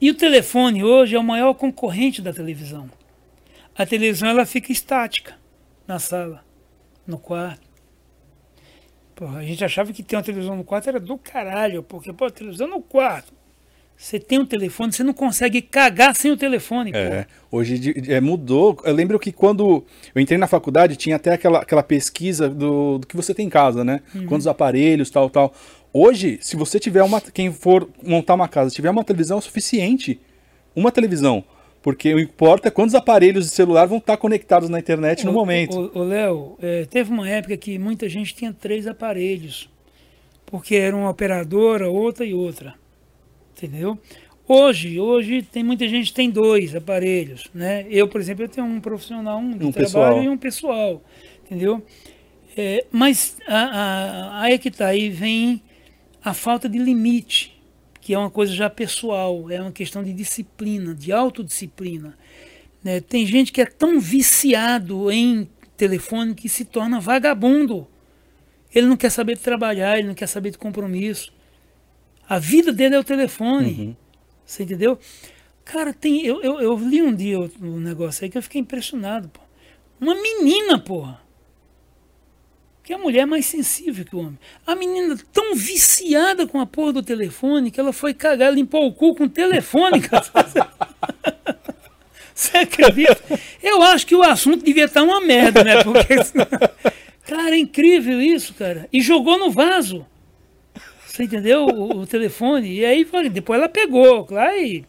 E o telefone hoje é o maior concorrente da televisão. A televisão ela fica estática na sala, no quarto. Porra, a gente achava que ter uma televisão no quarto era do caralho, porque pô, a televisão no quarto. Você tem um telefone, você não consegue cagar sem o telefone. É, hoje é, mudou. Eu lembro que quando eu entrei na faculdade tinha até aquela, aquela pesquisa do, do que você tem em casa, né? Uhum. Quantos aparelhos, tal, tal. Hoje, se você tiver uma. Quem for montar uma casa, tiver uma televisão é suficiente. Uma televisão. Porque o importa é quantos aparelhos de celular vão estar conectados na internet no momento. O Léo, é, teve uma época que muita gente tinha três aparelhos. Porque era uma operadora, outra e outra entendeu? Hoje, hoje tem muita gente que tem dois aparelhos, né? Eu, por exemplo, eu tenho um profissional, um de um trabalho pessoal. e um pessoal, entendeu? É, mas aí é que tá, aí vem a falta de limite, que é uma coisa já pessoal, é uma questão de disciplina, de autodisciplina. Né? Tem gente que é tão viciado em telefone que se torna vagabundo. Ele não quer saber de trabalhar, ele não quer saber de compromisso. A vida dele é o telefone. Uhum. Você entendeu? Cara, tem. Eu, eu, eu li um dia um negócio aí que eu fiquei impressionado, pô. Uma menina, porra. Que a mulher é mais sensível que o homem. A menina tão viciada com a porra do telefone que ela foi cagar, limpou o cu com o telefone, cara. Você acredita? Eu acho que o assunto devia estar uma merda, né? Porque. Cara, é incrível isso, cara. E jogou no vaso. Você entendeu? O, o telefone. E aí depois ela pegou, claro, e.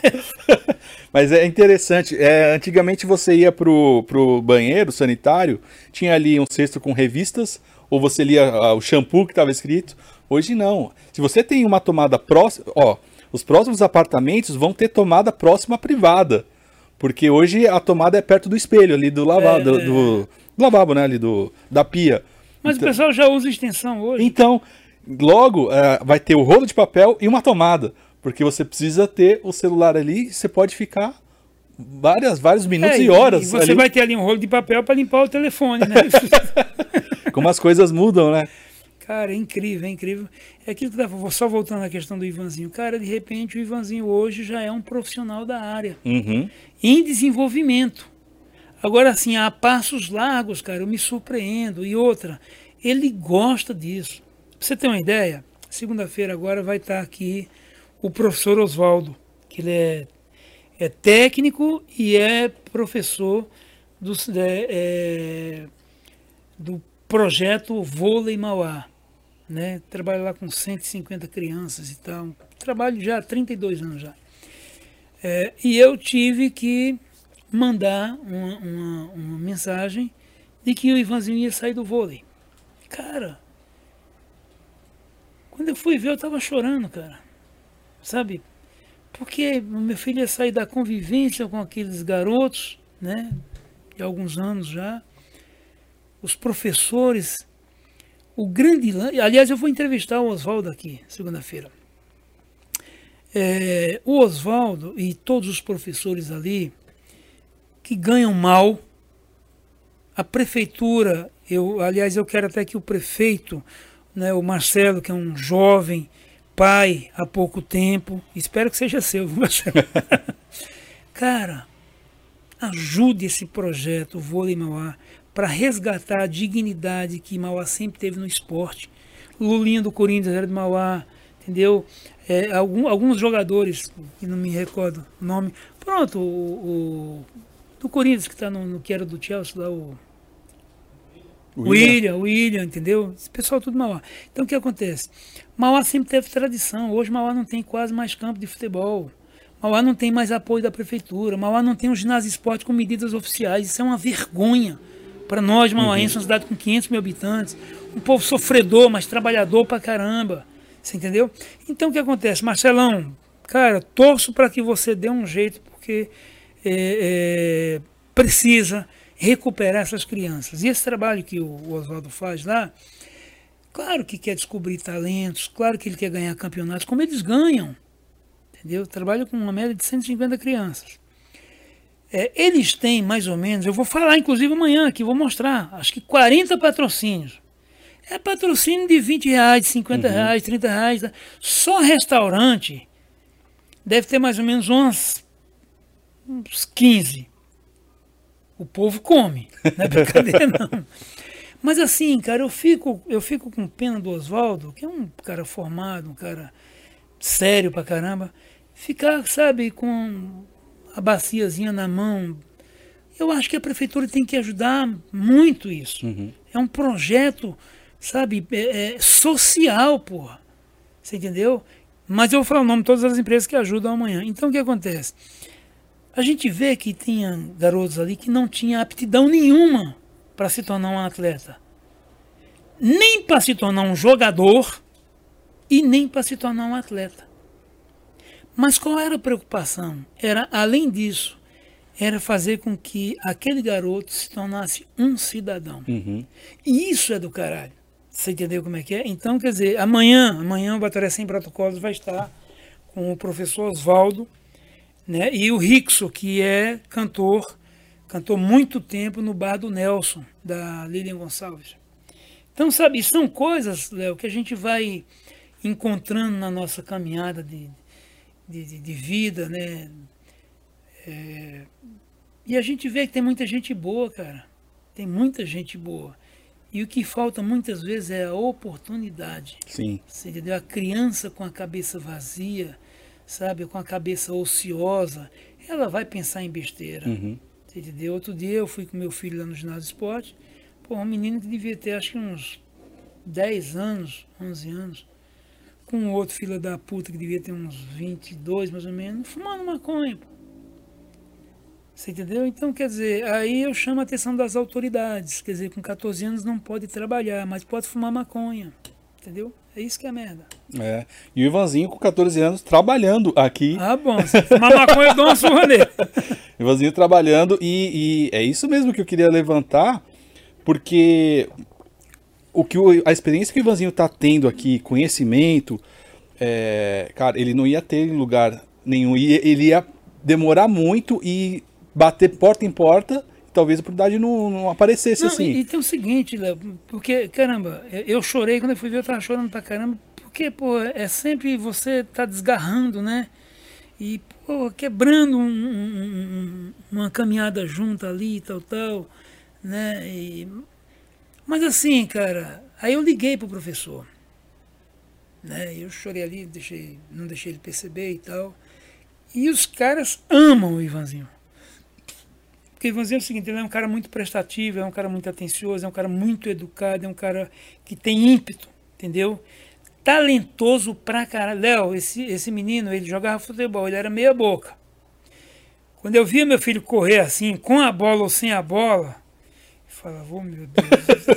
Mas é interessante. É, antigamente você ia pro, pro banheiro sanitário, tinha ali um cesto com revistas, ou você lia ah, o shampoo que estava escrito. Hoje não. Se você tem uma tomada próxima, ó, os próximos apartamentos vão ter tomada próxima privada. Porque hoje a tomada é perto do espelho ali do lavabo, é... do, do, do, lavabo, né? Ali do, da pia. Mas então, o pessoal já usa extensão hoje. Então, logo uh, vai ter o rolo de papel e uma tomada. Porque você precisa ter o celular ali, você pode ficar várias, vários minutos é, e horas. E você ali. vai ter ali um rolo de papel para limpar o telefone, né? Como as coisas mudam, né? Cara, é incrível, é incrível. É aquilo que tava só voltando à questão do Ivanzinho. Cara, de repente o Ivanzinho hoje já é um profissional da área. Uhum. Em desenvolvimento. Agora, assim, a passos largos, cara, eu me surpreendo. E outra, ele gosta disso. Pra você ter uma ideia, segunda-feira agora vai estar aqui o professor Oswaldo, que ele é, é técnico e é professor do, é, é, do projeto Vôlei Mauá. Né? Trabalha lá com 150 crianças e tal. Trabalho já há 32 anos já. É, e eu tive que mandar uma, uma, uma mensagem de que o Ivanzinho ia sair do vôlei. Cara, quando eu fui ver, eu tava chorando, cara. Sabe? Porque meu filho ia sair da convivência com aqueles garotos, né? De alguns anos já. Os professores. O grande. Aliás, eu vou entrevistar o Oswaldo aqui, segunda-feira. É, o Oswaldo e todos os professores ali que ganham mal. A prefeitura, eu, aliás, eu quero até que o prefeito, né, o Marcelo, que é um jovem pai há pouco tempo, espero que seja seu, Marcelo. Cara, ajude esse projeto, Vôlei Mauá, para resgatar a dignidade que Mauá sempre teve no esporte. Lulinha do Corinthians era de Mauá, entendeu? É, algum, alguns jogadores, que não me recordo o nome. Pronto, o, do Corinthians, que tá no, no que era do Chelsea lá, o. William, William, entendeu? Esse pessoal tudo Mauá. Então o que acontece? Mauá sempre teve tradição. Hoje Mauá não tem quase mais campo de futebol. Mauá não tem mais apoio da prefeitura. Mauá não tem um ginásio esporte com medidas oficiais. Isso é uma vergonha para nós, mauáenses, uhum. uma cidade com 500 mil habitantes. Um povo sofredor, mas trabalhador pra caramba. Você entendeu? Então o que acontece? Marcelão, cara, torço para que você dê um jeito, porque é, é, precisa recuperar essas crianças. E esse trabalho que o Oswaldo faz lá, claro que quer descobrir talentos, claro que ele quer ganhar campeonatos, como eles ganham. Entendeu? Trabalho com uma média de 150 crianças. É, eles têm mais ou menos, eu vou falar inclusive amanhã aqui, vou mostrar, acho que 40 patrocínios. É patrocínio de 20 reais, 50 uhum. reais, 30 reais. Tá? Só restaurante deve ter mais ou menos uns, uns 15. O povo come, não é brincadeira não. Mas assim, cara, eu fico, eu fico com pena do Oswaldo, que é um cara formado, um cara sério pra caramba, ficar, sabe, com a baciazinha na mão. Eu acho que a prefeitura tem que ajudar muito isso. Uhum. É um projeto, sabe, é, é social, porra. Você entendeu? Mas eu vou falar o nome de todas as empresas que ajudam amanhã. Então o que acontece? A gente vê que tinha garotos ali que não tinham aptidão nenhuma para se tornar um atleta. Nem para se tornar um jogador e nem para se tornar um atleta. Mas qual era a preocupação? Era, além disso, era fazer com que aquele garoto se tornasse um cidadão. Uhum. E isso é do caralho. Você entendeu como é que é? Então, quer dizer, amanhã, amanhã o Batalha Sem Protocolos vai estar com o professor Oswaldo né? e o Rixo, que é cantor, cantou muito tempo no bar do Nelson, da Lilian Gonçalves. Então, sabe, são coisas, Léo, que a gente vai encontrando na nossa caminhada de, de, de, de vida, né? É, e a gente vê que tem muita gente boa, cara. Tem muita gente boa. E o que falta muitas vezes é a oportunidade. Sim. Você entendeu? A criança com a cabeça vazia, sabe? Com a cabeça ociosa, ela vai pensar em besteira. Uhum. Entendeu? Outro dia eu fui com meu filho lá no ginásio de esporte. Pô, um menino que devia ter acho que uns 10 anos, 11 anos com outro filho da puta que devia ter uns 22 mais ou menos, fumando maconha. Pô. Você entendeu? Então, quer dizer, aí eu chamo a atenção das autoridades. Quer dizer, com 14 anos não pode trabalhar, mas pode fumar maconha. Entendeu? É isso que é merda. É. E o Ivanzinho com 14 anos trabalhando aqui. Ah, bom. Se fumar maconha, eu dou uma surra nele. Ivanzinho trabalhando e, e é isso mesmo que eu queria levantar, porque o que o, a experiência que o Ivanzinho tá tendo aqui, conhecimento, é, cara, ele não ia ter em lugar nenhum. ele ia demorar muito e bater porta em porta talvez a oportunidade não, não aparecesse não, assim. E, e, tem o seguinte, Léo, porque, caramba, eu chorei quando eu fui ver, eu tava chorando pra caramba, porque, pô, é sempre você tá desgarrando, né? E, pô, quebrando um, um, uma caminhada junto ali, tal, tal, né? E, mas assim, cara, aí eu liguei pro professor. Né? Eu chorei ali, deixei, não deixei ele perceber e tal. E os caras amam o Ivanzinho. Porque Ivanzinho é o seguinte, ele é um cara muito prestativo, é um cara muito atencioso, é um cara muito educado, é um cara que tem ímpeto, entendeu? Talentoso pra caralho. Léo, esse, esse menino, ele jogava futebol, ele era meia boca. Quando eu via meu filho correr assim, com a bola ou sem a bola, falava, oh meu Deus.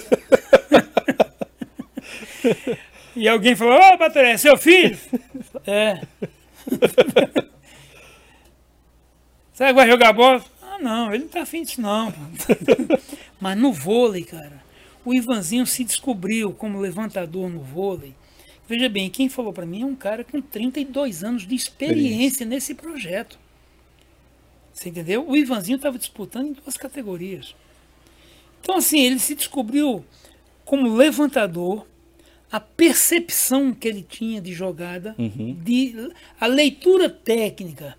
e alguém falou, ô oh, é seu filho? é. Que vai jogar bola? Ah, não, ele não tá afim disso não. Mas no vôlei, cara, o Ivanzinho se descobriu como levantador no vôlei. Veja bem, quem falou para mim é um cara com 32 anos de experiência nesse projeto. Você entendeu? O Ivanzinho estava disputando em duas categorias. Então, assim, ele se descobriu como levantador, a percepção que ele tinha de jogada, uhum. de, a leitura técnica,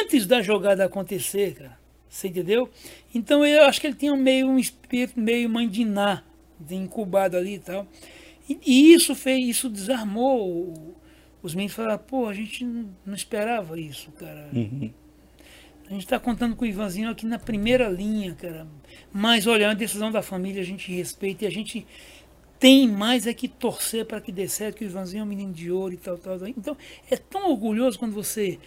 antes da jogada acontecer, cara. Você entendeu? Então eu acho que ele tinha meio um espírito meio mandiná, incubado ali e tal. E, e isso fez, isso desarmou os meninos falaram, pô, a gente não esperava isso, cara. Uhum. A gente está contando com o Ivanzinho aqui na primeira linha, cara. Mas, olha, é uma decisão da família, a gente respeita e a gente tem mais é que torcer para que dê certo, que o Ivanzinho é um menino de ouro e tal, tal, tal. Então, é tão orgulhoso quando você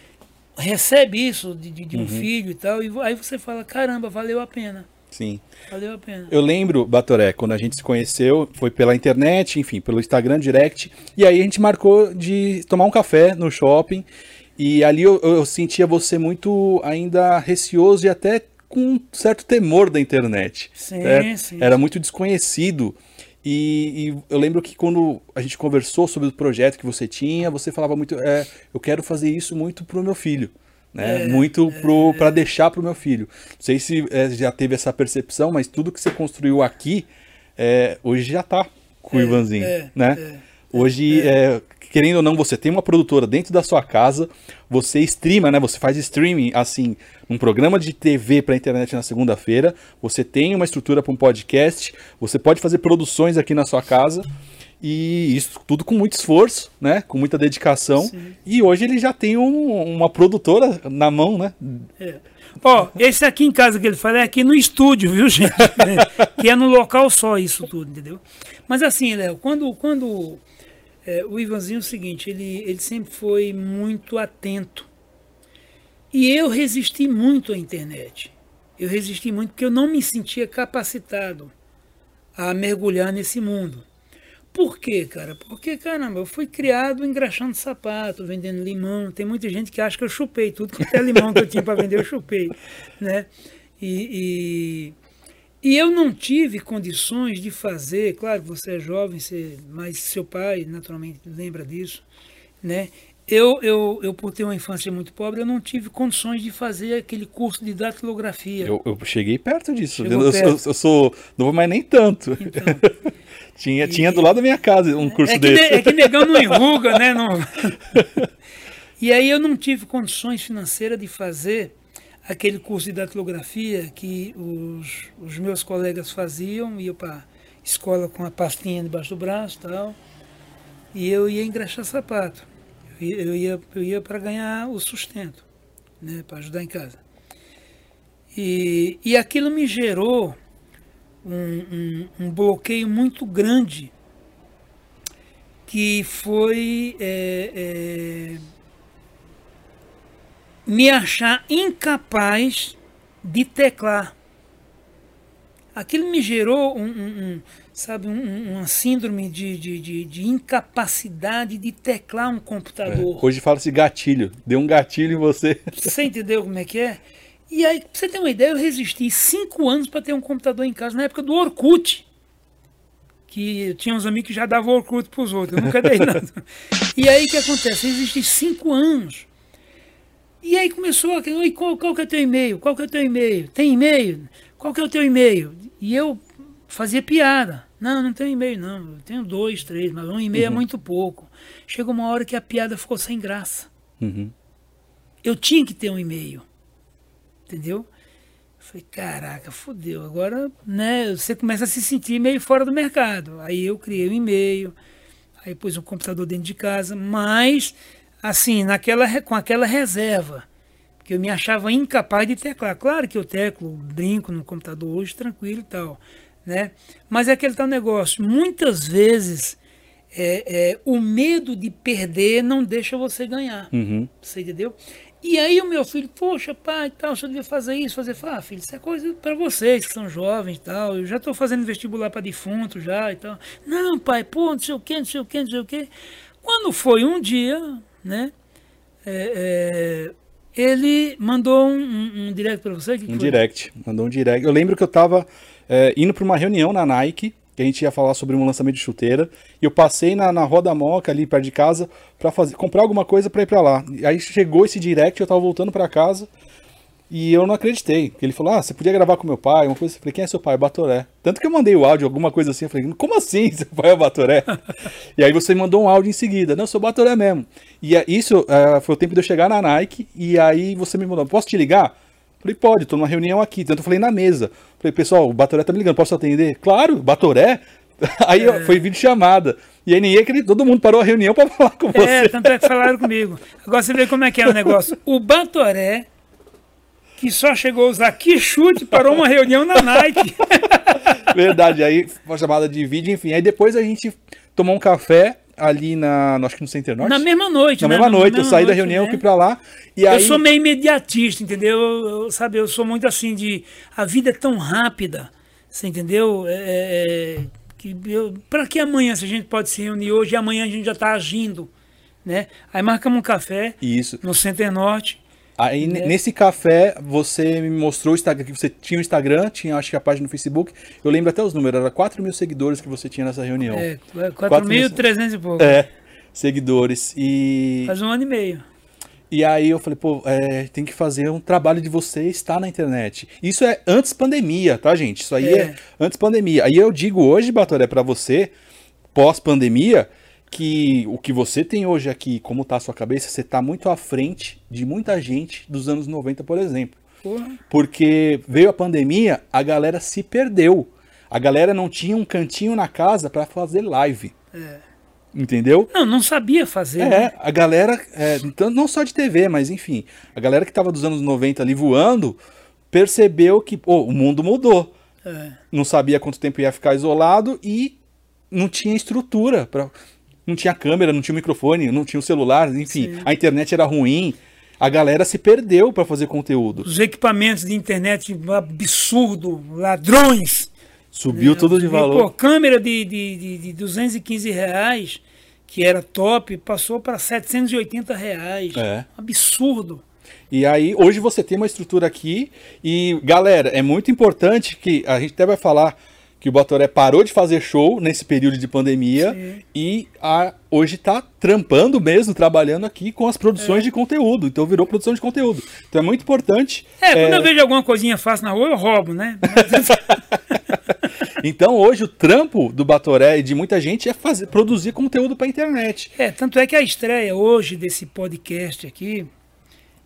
recebe isso de, de, de um uhum. filho e tal, e aí você fala, caramba, valeu a pena. Sim. Valeu a pena. Eu lembro, Batoré, quando a gente se conheceu, foi pela internet, enfim, pelo Instagram Direct, e aí a gente marcou de tomar um café no shopping, e ali eu, eu sentia você muito ainda receoso e até com um certo temor da internet. Sim, sim. Era muito desconhecido. E, e, eu lembro que quando a gente conversou sobre o projeto que você tinha, você falava muito, é, eu quero fazer isso muito pro meu filho. Né? É, muito é, para deixar pro meu filho. Não sei se é, já teve essa percepção, mas tudo que você construiu aqui, é, hoje já tá com o é, Ivanzinho. É, né? Hoje, é, querendo ou não, você tem uma produtora dentro da sua casa, você streama, né? Você faz streaming, assim, um programa de TV para internet na segunda-feira, você tem uma estrutura para um podcast, você pode fazer produções aqui na sua casa. E isso tudo com muito esforço, né? Com muita dedicação. Sim. E hoje ele já tem um, uma produtora na mão, né? É. Ó, esse aqui em casa que ele fala é aqui no estúdio, viu, gente? que é no local só isso tudo, entendeu? Mas assim, Léo, quando, quando é, o Ivanzinho é o seguinte, ele, ele sempre foi muito atento. E eu resisti muito à internet. Eu resisti muito porque eu não me sentia capacitado a mergulhar nesse mundo. Por quê, cara? Porque, caramba, eu fui criado engraxando sapato, vendendo limão. Tem muita gente que acha que eu chupei tudo que é limão que eu tinha para vender, eu chupei. Né? E, e, eu não tive condições de fazer, claro, você é jovem, você, mas seu pai naturalmente lembra disso, né? Eu, eu, eu, por ter uma infância muito pobre, eu não tive condições de fazer aquele curso de datilografia. Eu, eu cheguei perto disso. Eu, perto. Eu, eu, sou. Não vou mais nem tanto. Então, tinha, e, tinha do lado da minha casa um curso é que, desse. É que negão não enruga, né? Não... e aí eu não tive condições financeiras de fazer aquele curso de datilografia que os, os meus colegas faziam, ia para escola com a pastinha debaixo do braço tal, e eu ia engraxar sapato eu ia, eu ia para ganhar o sustento, né, para ajudar em casa. E, e aquilo me gerou um, um, um bloqueio muito grande, que foi é, é, me achar incapaz de teclar. Aquilo me gerou um, um sabe, um, uma síndrome de, de, de, de, incapacidade de teclar um computador. É. Hoje fala-se gatilho, deu um gatilho em você. Você entendeu como é que é? E aí, pra você ter uma ideia, eu resisti cinco anos para ter um computador em casa, na época do Orkut. Que tinha uns amigos que já davam Orkut para os outros, eu nunca dei nada. e aí o que acontece? Eu resisti cinco anos. E aí começou aquele, qual, qual que é o teu e-mail? Qual que é o teu e-mail? Tem e-mail? Qual que é o teu e-mail? E eu fazia piada. Não, não tenho e-mail, não. Eu tenho dois, três, mas um e-mail é uhum. é muito pouco. Chegou uma hora que a piada ficou sem graça. Uhum. Eu tinha que ter um e-mail. Entendeu? Falei, caraca, fodeu. Agora, né, você começa a se sentir meio fora do mercado. Aí eu criei um e-mail, aí pus um computador dentro de casa, mas, assim, naquela, com aquela reserva. Que eu me achava incapaz de teclar. Claro que eu teclo, brinco no computador hoje, tranquilo e tal né? Mas é aquele tal negócio. Muitas vezes é, é, o medo de perder não deixa você ganhar. Uhum. Você entendeu? E aí o meu filho, poxa, pai, tal, você devia fazer isso, fazer. Ah, filho, isso é coisa para vocês que são jovens e tal. Eu já estou fazendo vestibular para defunto já e tal. Não, pai, pô, não sei o quê, não sei o quê, não sei o quê. Quando foi um dia, né? É, é, ele mandou um, um, um direct para você? Que um foi? direct, mandou um direct. Eu lembro que eu estava é, indo para uma reunião na Nike, que a gente ia falar sobre um lançamento de chuteira, e eu passei na, na Roda Moca ali perto de casa para fazer comprar alguma coisa para ir para lá. E aí chegou esse direct, eu tava voltando para casa e eu não acreditei. Ele falou: "Ah, você podia gravar com meu pai?" Uma coisa, eu falei: "Quem é seu pai?" Batoré. Tanto que eu mandei o áudio, alguma coisa assim, eu falei: "Como assim? Seu pai é Batoré?" e aí você mandou um áudio em seguida: "Não, eu sou Batoré mesmo." E isso uh, foi o tempo de eu chegar na Nike e aí você me mandou: "Posso te ligar?" Falei, pode, tô numa reunião aqui. Tanto eu falei na mesa. Falei, pessoal, o Batoré tá me ligando, posso atender? Claro, Batoré? Aí é. foi vídeo chamada. E aí ninguém acreditou, todo mundo parou a reunião para falar com você. É, tanto é que falaram comigo. Agora você vê como é que é o negócio. O Batoré, que só chegou a usar que chute, parou uma reunião na Nike. Verdade, aí foi chamada de vídeo, enfim. Aí depois a gente tomou um café ali na, acho que no Center Norte. Na mesma noite, Na né? mesma Na noite, eu mesma saí da noite, reunião, né? fui pra lá. E Eu aí, sou meio imediatista, entendeu? Eu, sabe, eu sou muito assim de. A vida é tão rápida, você entendeu? É, é, é, que eu, pra que amanhã se a gente pode se reunir hoje e amanhã a gente já tá agindo, né? Aí marcamos um café Isso. no Center Norte. Aí Né? nesse café você me mostrou o Instagram, que você tinha o Instagram, tinha acho que a página no Facebook. Eu lembro até os números, era 4 mil seguidores que você tinha nessa reunião. É, Quatro mil- 4.300 e pouco. É, seguidores. E, Faz um ano e meio. e aí eu falei, pô, é, tem que fazer um trabalho de você estar na internet. Isso é antes pandemia, tá, gente? Isso aí é, É. antes pandemia. Aí eu digo hoje, Batoré, pra você, pós-pandemia, que o que você tem hoje aqui, como tá a sua cabeça, você tá muito à frente de muita gente dos anos 90, por exemplo. Porra. Porque veio a pandemia, a galera se perdeu. A galera não tinha um cantinho na casa pra fazer live. Entendeu? Não, não sabia fazer. É, né? a galera, é, então, não só de TV, mas enfim, a galera que tava dos anos 90 ali voando, percebeu que pô, o mundo mudou. É. Não sabia quanto tempo ia ficar isolado e não tinha estrutura para não tinha câmera, não tinha microfone, não tinha o celular, enfim, Sim. a internet era ruim. A galera se perdeu para fazer conteúdo. Os equipamentos de internet absurdo, ladrões. Subiu tudo de Pô, valor. câmera de, de, de, de 215 reais, que era top, passou para 780 reais. É. Absurdo. E aí, hoje você tem uma estrutura aqui. E, galera, é muito importante que a gente até vai falar que o Batoré parou de fazer show nesse período de pandemia Sim. e a, hoje tá trampando mesmo, trabalhando aqui com as produções de conteúdo. Então virou produção de conteúdo. Então é muito importante. É, quando é, eu vejo alguma coisinha fácil na rua, eu roubo, né? Então hoje o trampo do Batoré e de muita gente é fazer, produzir conteúdo para internet. É, tanto é que a estreia hoje desse podcast aqui,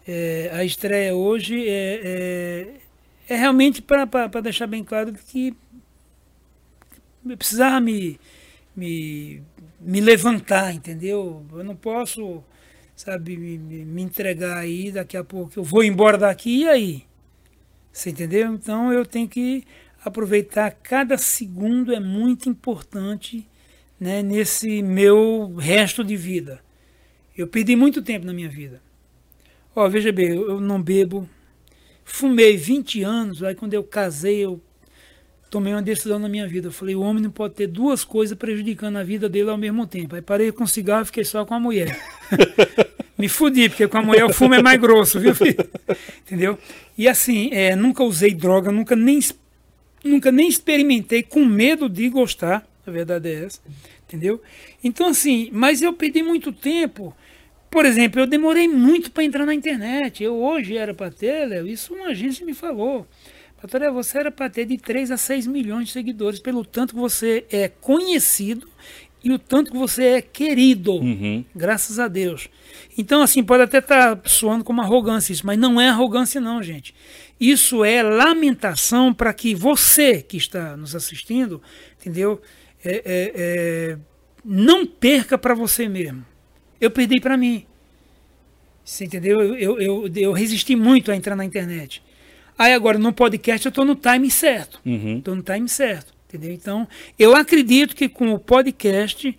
é, a estreia hoje é, é, é realmente para deixar bem claro que eu precisava me, me, me levantar, entendeu? Eu não posso, sabe, me, me- entregar aí, daqui a pouco eu vou embora daqui e aí? Você entendeu? Então eu tenho que aproveitar cada segundo, é muito importante né, nesse meu resto de vida. Eu perdi muito tempo na minha vida. Ó, veja bem, eu não bebo. Fumei 20 anos, aí quando eu casei, eu tomei uma decisão na minha vida. Eu falei, o homem não pode ter duas coisas prejudicando a vida dele ao mesmo tempo. Aí parei com o cigarro e fiquei só com a mulher. Me fudi, porque com a mulher o fumo é mais grosso, viu, filho? Entendeu? E assim, é, nunca usei droga, nunca nem, nunca nem experimentei com medo de gostar. A verdade é essa. Entendeu? Então, assim, mas eu perdi muito tempo. Por exemplo, eu demorei muito para entrar na internet. Eu hoje era para ter, Léo, isso uma agência me falou. Patoré, você era para ter de 3 a 6 milhões de seguidores, pelo tanto que você é conhecido e o tanto que você é querido. Uhum. Graças a Deus. Então, assim, pode até estar soando como arrogância isso, mas não é arrogância, não, gente. Isso é lamentação para que você que está nos assistindo, entendeu? É, é, é, não perca para você mesmo. Eu perdi para mim. Você entendeu? Eu, eu, eu, eu resisti muito a entrar na internet. Aí agora no podcast eu estou no time certo. Uhum. Estou no time certo. Entendeu? Então, eu acredito que com o podcast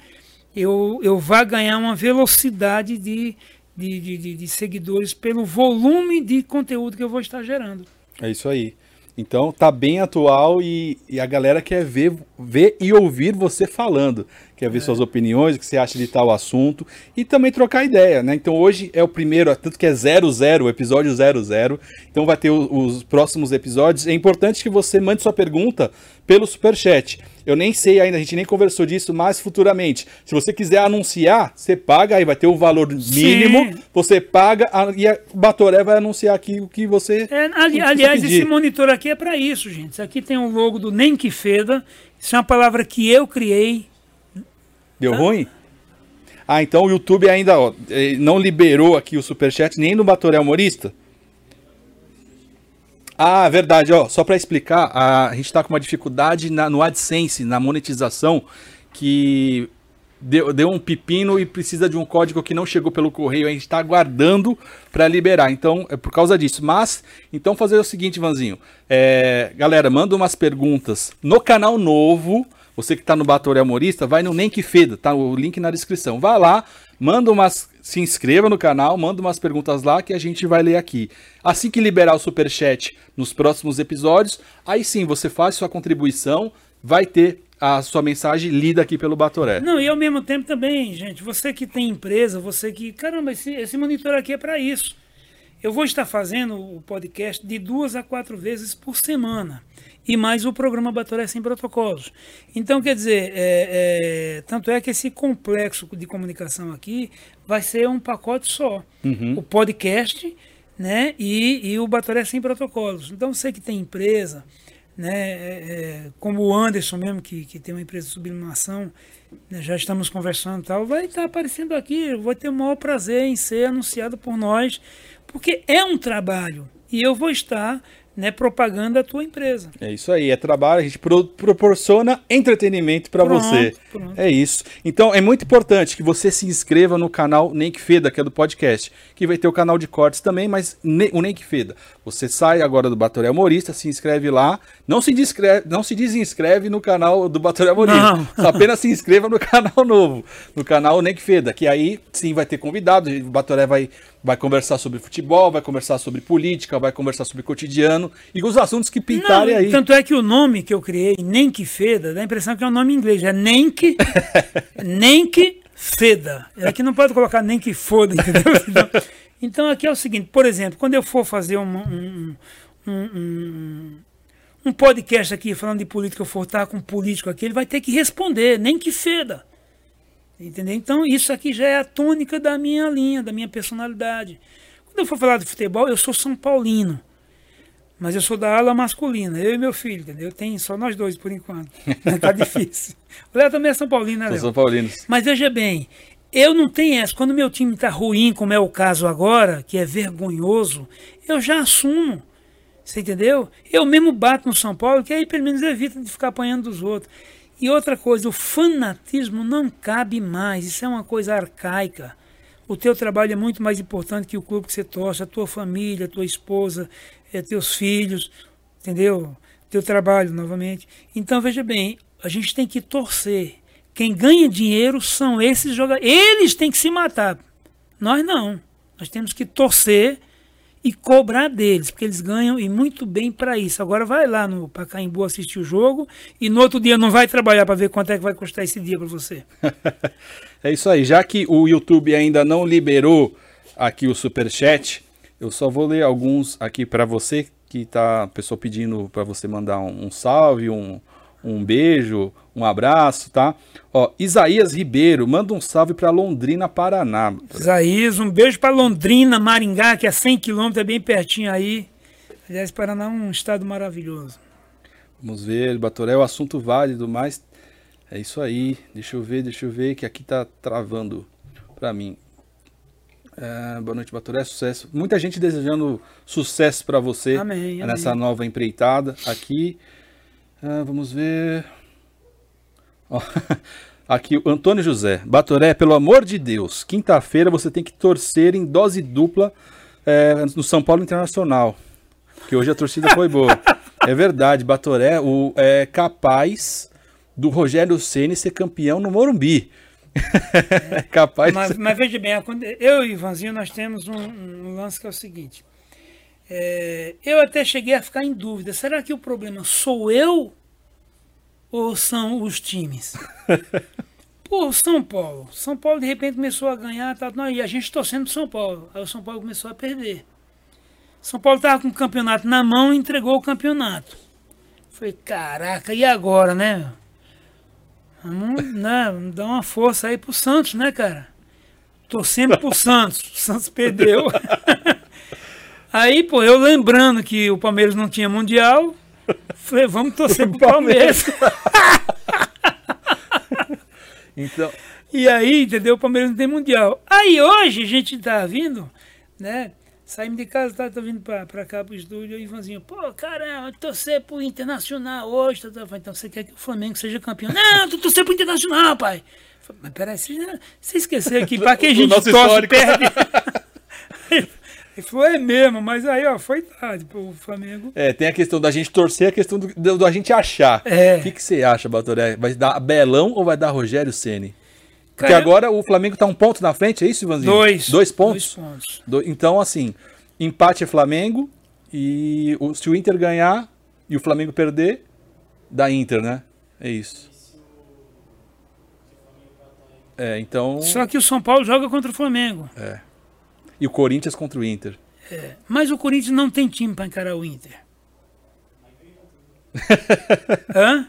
eu, eu vá ganhar uma velocidade de, de, de, de- de seguidores pelo volume de conteúdo que eu vou estar gerando. É isso aí. Então tá bem atual e, e a galera quer ver, ver e ouvir você falando. Quer ver suas opiniões, o que você acha de tal assunto e também trocar ideia, né? Então hoje é o primeiro, tanto que é 00, o episódio 00. Então vai ter o- os próximos episódios. É importante que você mande sua pergunta pelo superchat. Eu nem sei ainda, a gente nem conversou disso, mas futuramente. Se você quiser anunciar, você paga, aí vai ter o valor mínimo, Sim. você paga e a Batoré vai anunciar aqui o que você. É, ali- aliás, pedir. esse monitor aqui é para isso, gente. Isso aqui tem o logo do Nem Que Feda. Isso é uma palavra que eu criei. Deu ruim? Ah, então o YouTube ainda ó, eh, não liberou aqui o superchat nem no Batoré Humorista? Ah, verdade, ó, só para explicar, a, a gente tá com uma dificuldade na- no AdSense, na monetização, que deu, deu um pepino e precisa de um código que não chegou pelo correio, a gente tá aguardando para liberar, então é por causa disso. Mas, então fazer o seguinte, Vanzinho, é, galera, manda umas perguntas no canal novo, Você que está no Batoré Humorista, vai no Nem Que Feda, tá o link na descrição. Vai lá, manda umas. Se inscreva no canal, manda umas perguntas lá que a gente vai ler aqui. Assim que liberar o superchat nos próximos episódios, aí sim você faz sua contribuição, vai ter a sua mensagem lida aqui pelo Batoré. Não, e ao mesmo tempo também, gente, você que tem empresa, você que. Caramba, esse, esse monitor aqui é para isso. Eu vou estar fazendo o podcast de duas a quatro vezes por semana. E mais o programa Batoré Sem Protocolos. Então, quer dizer, é, é, tanto é que esse complexo de comunicação aqui vai ser um pacote só. Uhum. O podcast né, e, e o Batoré Sem Protocolos. Então, você que tem empresa, né, é, é, como o Anderson mesmo, que, que tem uma empresa de sublimação, né, já estamos conversando e tal, vai estar aparecendo aqui, vou ter o maior prazer em ser anunciado por nós, porque é um trabalho e eu vou estar né, propaganda da tua empresa. É isso aí, é trabalho, a gente pro, proporciona entretenimento para você. Pronto. É isso. Então é muito importante que você se inscreva no canal Nem que Feda, que é do podcast, que vai ter o canal de cortes também, mas ne, o Nem que Feda. Você sai agora do Batoré Humorista, se inscreve lá, não se, descreve, não se desinscreve no canal do Batoré Humorista, apenas se inscreva no canal novo, no canal Nem que Feda, que aí sim vai ter convidado, o Batoré vai vai conversar sobre futebol, vai conversar sobre política, vai conversar sobre cotidiano e os assuntos que pintarem Não, aí. Tanto é que o nome que eu criei, Nem que Feda, dá a impressão que é um nome em inglês, é Nem que, nem que Feda. É que não pode colocar Nem que Foda, entendeu? Então, então aqui é o seguinte, por exemplo, quando eu for fazer um, um, um, um podcast aqui falando de política, eu for estar com um político aqui, ele vai ter que responder, nem que feda. Entendeu? Então, isso aqui já é a tônica da minha linha, da minha personalidade. Quando eu for falar de futebol, eu sou São Paulino. Mas eu sou da ala masculina, eu e meu filho, entendeu? Tem só nós dois por enquanto. tá difícil. O Léo também é São Paulino, né, Léo? São Paulino. Mas veja bem, eu não tenho essa. Quando meu time está ruim, como é o caso agora, que é vergonhoso, eu já assumo. Você entendeu? Eu mesmo bato no São Paulo, que aí pelo menos evita de ficar apanhando dos outros. E outra coisa, o fanatismo não cabe mais, isso é uma coisa arcaica. O teu trabalho é muito mais importante que o clube que você torce, a tua família, a tua esposa, é, teus filhos, entendeu? Teu trabalho, novamente. Então, veja bem, a gente tem que torcer. Quem ganha dinheiro são esses jogadores. Eles têm que se matar. Nós não. Nós temos que torcer e cobrar deles, porque eles ganham e muito bem para isso. Agora vai lá no Pacaembu assistir o jogo e no outro dia não vai trabalhar para ver quanto é que vai custar esse dia para você. é isso aí. Já que o YouTube ainda não liberou aqui o super chat, eu só vou ler alguns aqui para você que tá pessoa pedindo para você mandar um, um salve, um, um beijo, um abraço, tá? Ó, Isaías Ribeiro, manda um salve para Londrina, Paraná. Isaías, um beijo para Londrina, Maringá, que é 100 quilômetros, é bem pertinho aí. Aliás, Paraná é um estado maravilhoso. Vamos ver, Batoré, o assunto válido, mas é isso aí. Deixa eu ver, deixa eu ver, que aqui tá travando para mim. É, boa noite, Batoré, sucesso. Muita gente desejando sucesso para você amém, nessa amém. nova empreitada aqui. Ah, vamos ver. aqui o Antônio José. Batoré, pelo amor de Deus, quinta-feira você tem que torcer em dose dupla é, no São Paulo Internacional. Que hoje a torcida foi boa. é verdade, Batoré o, é capaz do Rogério Ceni ser campeão no Morumbi. É capaz mas, mas, veja bem, eu e Ivanzinho nós temos um, um lance que é o seguinte. É, eu até cheguei a ficar em dúvida: será que o problema sou eu ou são os times? Pô, São Paulo. São Paulo de repente começou a ganhar, tá, não, e a gente torcendo São Paulo. Aí o São Paulo começou a perder. São Paulo estava com o campeonato na mão e entregou o campeonato. Falei, caraca, e agora, né? Vamos né, dar uma força aí pro Santos, né, cara? Torcendo pro Santos. O Santos perdeu. Aí, pô, eu lembrando que o Palmeiras não tinha Mundial, falei, vamos torcer pro Palmeiras. então. E aí, entendeu? O Palmeiras não tem Mundial. Aí hoje a gente tá vindo, né? Saímos de casa, tá, tô vindo pra, pra cá pro estúdio, e Ivanzinho, pô, caramba, torcer pro Internacional hoje. Tá, tá. Então você quer que o Flamengo seja campeão? Não, tu torcer pro Internacional, pai. Mas peraí, você, você esqueceu que pra que a gente torce perde. Ele falou, é mesmo, mas aí, ó, foi tarde pro Flamengo. É, tem a questão da gente torcer, a questão do, do, do a gente achar. É. O que, que você acha, Batoré? Vai dar Belão ou vai dar Rogério Ceni? Porque Cara, agora o Flamengo tá um ponto na frente, é isso, Ivanzinho? Dois. Dois pontos? Dois pontos. Do, então, assim, empate é Flamengo e o, se o Inter ganhar e o Flamengo perder, dá Inter, né? É isso. É, então. Só que o São Paulo joga contra o Flamengo. É. E o Corinthians contra o Inter. É. Mas o Corinthians não tem time para encarar o Inter. Hã?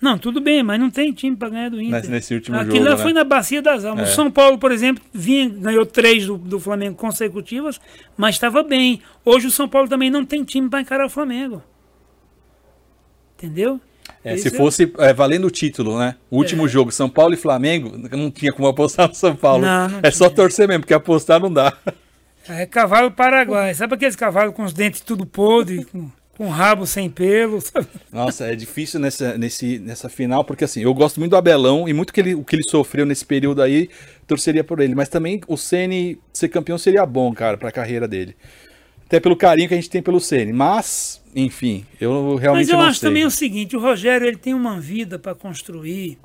Não, tudo bem, mas não tem time para ganhar do Inter. Nesse, nesse último Aquilo jogo, lá foi né? na bacia das almas. É. O São Paulo, por exemplo, vinha, ganhou três do, do Flamengo consecutivas, mas estava bem. Hoje o São Paulo também não tem time para encarar o Flamengo. Entendeu? É, se é- fosse é, valendo o título, né? O último É. jogo, São Paulo e Flamengo, não tinha como apostar no São Paulo. Não, não é só torcer mesmo, porque apostar não dá. É cavalo paraguai. Sabe aqueles cavalos com os dentes tudo podre, com, com rabo sem pelo? sabe? Nossa, é difícil nessa, nesse, nessa final, porque assim, eu gosto muito do Abelão e muito que ele, o que ele sofreu nesse período aí, torceria por ele. Mas também o Ceni ser campeão seria bom, cara, pra carreira dele. Até pelo carinho que a gente tem pelo Ceni. Mas, enfim, eu realmente Mas eu não acho sei. também o seguinte, o Rogério ele tem uma vida para construir.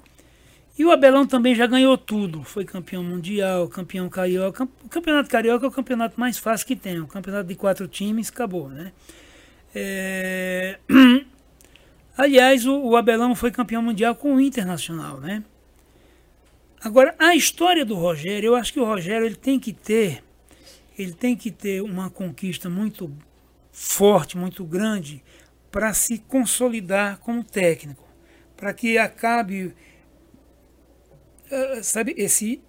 E o Abelão também já ganhou tudo. Foi campeão mundial, campeão carioca. O campeonato carioca é o campeonato mais fácil que tem. O campeonato de quatro times acabou, né? É, Aliás, o, o Abelão foi campeão mundial com o Internacional, né? Agora, a história do Rogério, eu acho que o Rogério ele tem que ter, ele tem que ter uma conquista muito forte, muito grande, para se consolidar como técnico, para que acabe, ah, sabe, esse,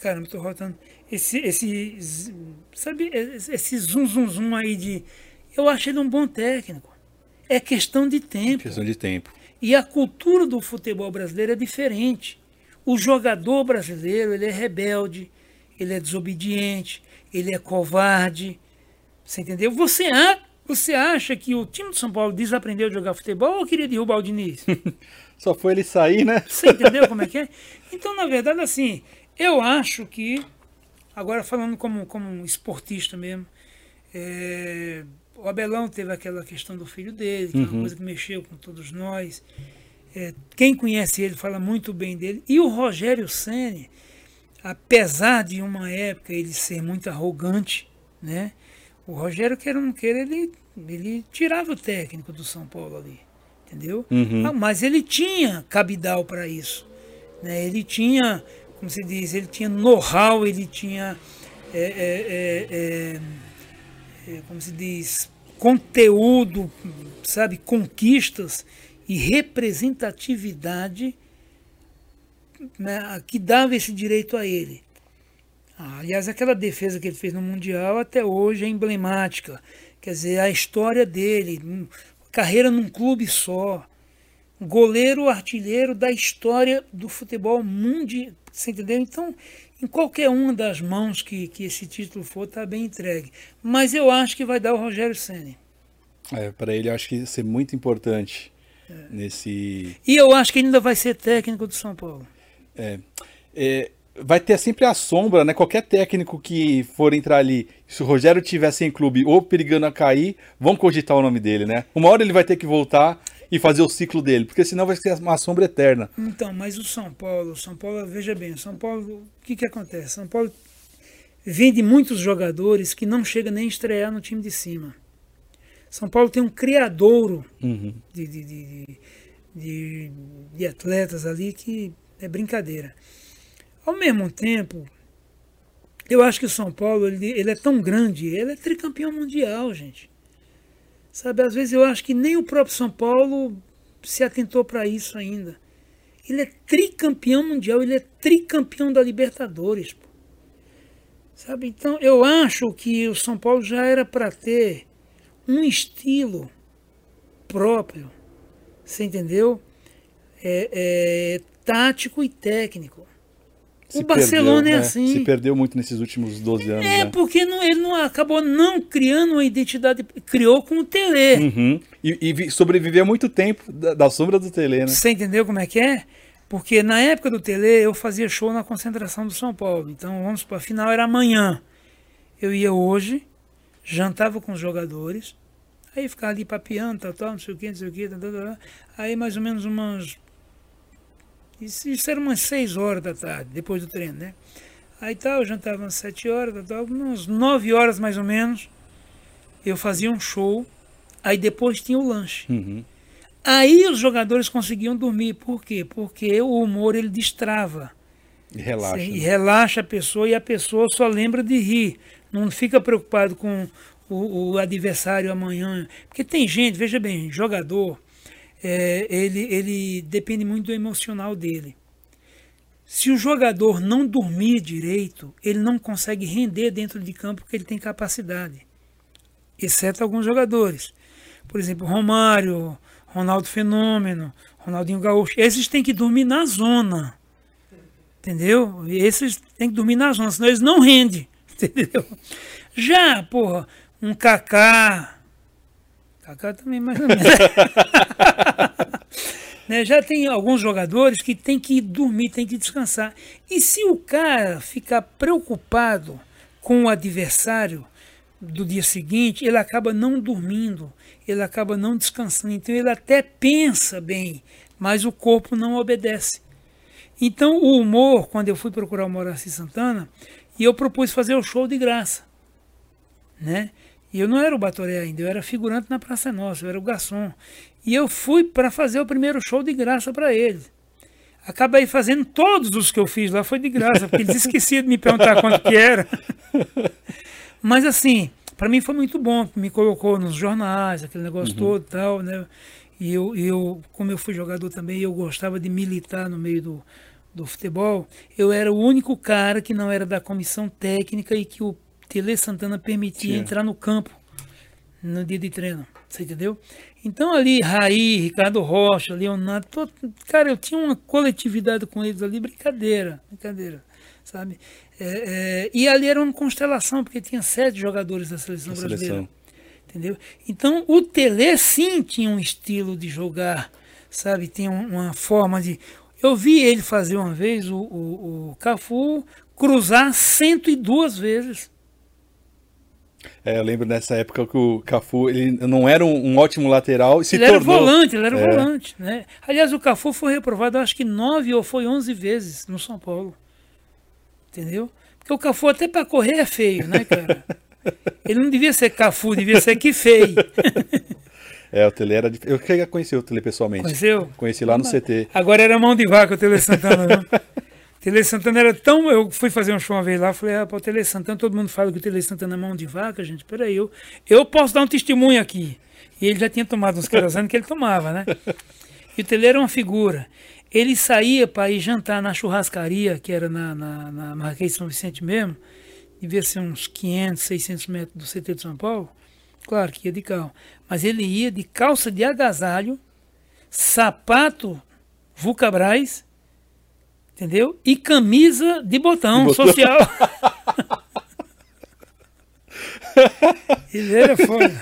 caramba, estou rotando, esse, esse, sabe, esse zum zum zum aí de, eu acho ele um bom técnico. É questão de tempo. Questão de tempo. E a cultura do futebol brasileiro é diferente. O jogador brasileiro ele é rebelde, ele é desobediente, ele é covarde. Você entendeu? Você, você acha que o time do São Paulo desaprendeu a jogar futebol ou queria derrubar o Diniz? Só foi ele sair, né? Você entendeu como é que é? Então, na verdade, assim, eu acho que, agora falando como, como um esportista mesmo, é, o Abelão teve aquela questão do filho dele, que é uma coisa que mexeu com todos nós. É, quem conhece ele fala muito bem dele. E o Rogério Ceni, apesar de uma época ele ser muito arrogante, né? O Rogério, queira ou não queira, ele, ele tirava o técnico do São Paulo ali, entendeu? Uhum. Ah, mas ele tinha cabidal para isso. Né? Ele tinha, como se diz, ele tinha know-how, ele tinha, é, é, é, é, é, como se diz, conteúdo, sabe, conquistas e representatividade né, que dava esse direito a ele. Ah, aliás, aquela defesa que ele fez no Mundial até hoje é emblemática. Quer dizer, a história dele, carreira num clube só, goleiro artilheiro da história do futebol mundial. Você entendeu? Então, em qualquer uma das mãos que, que esse título for, está bem entregue. Mas eu acho que vai dar o Rogério Ceni. É, para ele acho que ia ser muito importante nesse. E eu acho que ele ainda vai ser técnico do São Paulo. É, é, vai ter sempre a sombra, né? Qualquer técnico que for entrar ali, se o Rogério tivesse em clube ou perigando a cair, vão cogitar o nome dele, né? Uma hora ele vai ter que voltar e fazer o ciclo dele, porque senão vai ser uma sombra eterna. Então, mas o São Paulo, São Paulo, veja bem, o São Paulo, o que que acontece? São Paulo vende muitos jogadores que não chega nem a estrear no time de cima. São Paulo tem um criadouro Uhum. de, de, de, de- de atletas ali que é brincadeira. Ao mesmo tempo, eu acho que o São Paulo ele, ele é tão grande, ele é tricampeão mundial, gente. Sabe, às vezes eu acho que nem o próprio São Paulo se atentou para isso ainda. Ele é tricampeão mundial, ele é tricampeão da Libertadores. Sabe, então eu acho que o São Paulo já era para ter um estilo próprio, você entendeu? É, é, tático e técnico. Se o Barcelona perdeu, é né? assim. Se perdeu muito nesses últimos 12 anos, É, né? porque não- ele não acabou não criando uma identidade, criou com o Tele. Uhum. E, e vi- sobreviveu muito tempo da, da sombra do Tele, né? Você entendeu como é que é? Porque na época do Tele eu fazia show na concentração do São Paulo. Então vamos para a final era amanhã. Eu ia hoje, jantava com os jogadores, aí ficava ali papiando, tal, tal, não sei o que, não sei o que, tal, tal, tal. aí mais ou menos umas. Isso, isso era umas 6 horas da tarde, depois do treino, né? Aí tal, jantava umas 7 horas, tal, umas 9 horas mais ou menos, eu fazia um show, aí depois tinha o lanche. Uhum. Aí os jogadores conseguiam dormir. Por quê? Porque o humor ele destrava. E relaxa. E né? relaxa a pessoa e a pessoa só lembra de rir. Não fica preocupado com o, o adversário amanhã. Porque tem gente, veja bem, jogador, é, ele, ele depende muito do emocional dele. Se o jogador não dormir direito, ele não consegue render dentro de campo porque ele tem capacidade. Exceto alguns jogadores. Por exemplo, Romário, Ronaldo Fenômeno, Ronaldinho Gaúcho. Esses têm que dormir na zona. Entendeu? Esses têm que dormir na zona, senão eles não rendem. Entendeu? Já, porra, um Kaká. Kaká também mais ou menos. né? Já tem alguns jogadores que tem que dormir, tem que descansar. E se o cara ficar preocupado com o adversário do dia seguinte, ele acaba não dormindo, ele acaba não descansando. Então ele até pensa bem, mas o corpo não obedece. Então o humor, quando eu fui procurar o Moraci Santana, e eu propus fazer o show de graça, né? E eu não era o Batoré ainda, eu era figurante na Praça Nossa, eu era o garçom. E eu fui para fazer o primeiro show de graça para ele. Acabei fazendo todos os que eu fiz lá, foi de graça, porque eles esqueciam de me perguntar quanto que era. Mas assim, para mim foi muito bom, me colocou nos jornais, aquele negócio uhum. todo e tal, né? E eu, eu, como eu fui jogador também, eu gostava de militar no meio do, do futebol. Eu era o único cara que não era da comissão técnica e que o Tele Santana permitia Sim. entrar no campo no dia de treino. Você entendeu? Então ali, Raí, Ricardo Rocha, Leonardo, todo, cara, eu tinha uma coletividade com eles ali, brincadeira, brincadeira, sabe? É, é, e ali era uma constelação, porque tinha sete jogadores da seleção a brasileira. Seleção. Entendeu? Então o Tele sim tinha um estilo de jogar, sabe? Tinha uma forma de. Eu vi ele fazer uma vez o, o, o Cafu cruzar 102 vezes. É, eu lembro nessa época que o Cafu ele não era um, um ótimo lateral e se ele tornou... era volante, ele era é. volante, né? Aliás, o Cafu foi reprovado, acho que nove ou foi onze vezes no São Paulo. Entendeu? Porque o Cafu até para correr é feio, né, cara? Ele não devia ser Cafu, devia ser que feio. É, o Tele era. Eu queria conhecer o Tele pessoalmente. Conheceu? Conheci lá no CT. Agora era mão de vaca o Tele Santana, não? Tele Santana era tão. Eu fui fazer um show uma vez lá, falei, ah, o Tele Santana, todo mundo fala que o Tele Santana é mão de vaca, gente. Peraí, eu, eu posso dar um testemunho aqui. E ele já tinha tomado uns querosene que ele tomava, né? E o Tele era uma figura. Ele saía para ir jantar na churrascaria, que era na, na, na Marquês São Vicente mesmo, devia ser uns 500, 600 metros do CT de São Paulo. Claro que ia de carro. Mas ele ia de calça de agasalho, sapato Vulcabras, entendeu? E camisa de botão, de botão. social. ele era foda.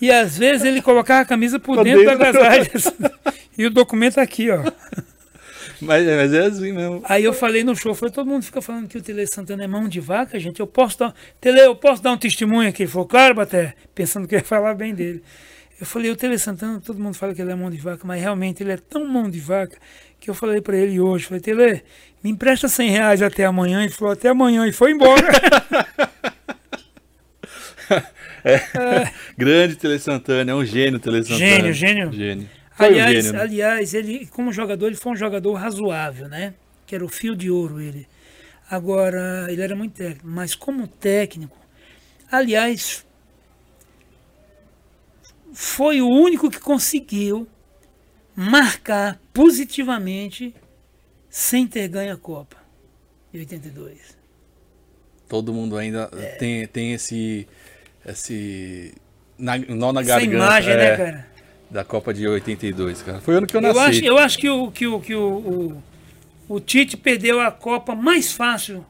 E às vezes ele colocava a camisa por dentro, dentro do agasalho. e o documento aqui, ó. Mas, mas, é assim mesmo. Aí eu falei no show, falei, todo mundo fica falando que o Tele Santana é mão de vaca, gente. Eu posso dar. Tele, eu posso dar um testemunho aqui? Ele falou, claro, Baté, pensando que ia falar bem dele. Eu falei, o Tele Santana, todo mundo fala que ele é mão de vaca, mas realmente ele é tão mão de vaca que eu falei para ele hoje, falei, Tele, me empresta 100 reais até amanhã. Ele falou, até amanhã, e foi embora. é, é. Grande Tele Santana, é um gênio Tele Santana. Gênio, gênio. Gênio. aliás, gênio, né? aliás, ele, como jogador, ele foi um jogador razoável, né? Que era o fio de ouro ele. Agora, ele era muito técnico, mas como técnico, aliás, foi o único que conseguiu marcar positivamente sem ter ganho a Copa de 82. Todo mundo ainda é. tem, tem esse esse na, nó na Essa garganta. imagem, né, é, né, cara? Da Copa de 82, cara. Foi o ano que eu nasci. Eu acho, eu acho que, o, que, o, que o, o, o Tite perdeu a Copa mais fácil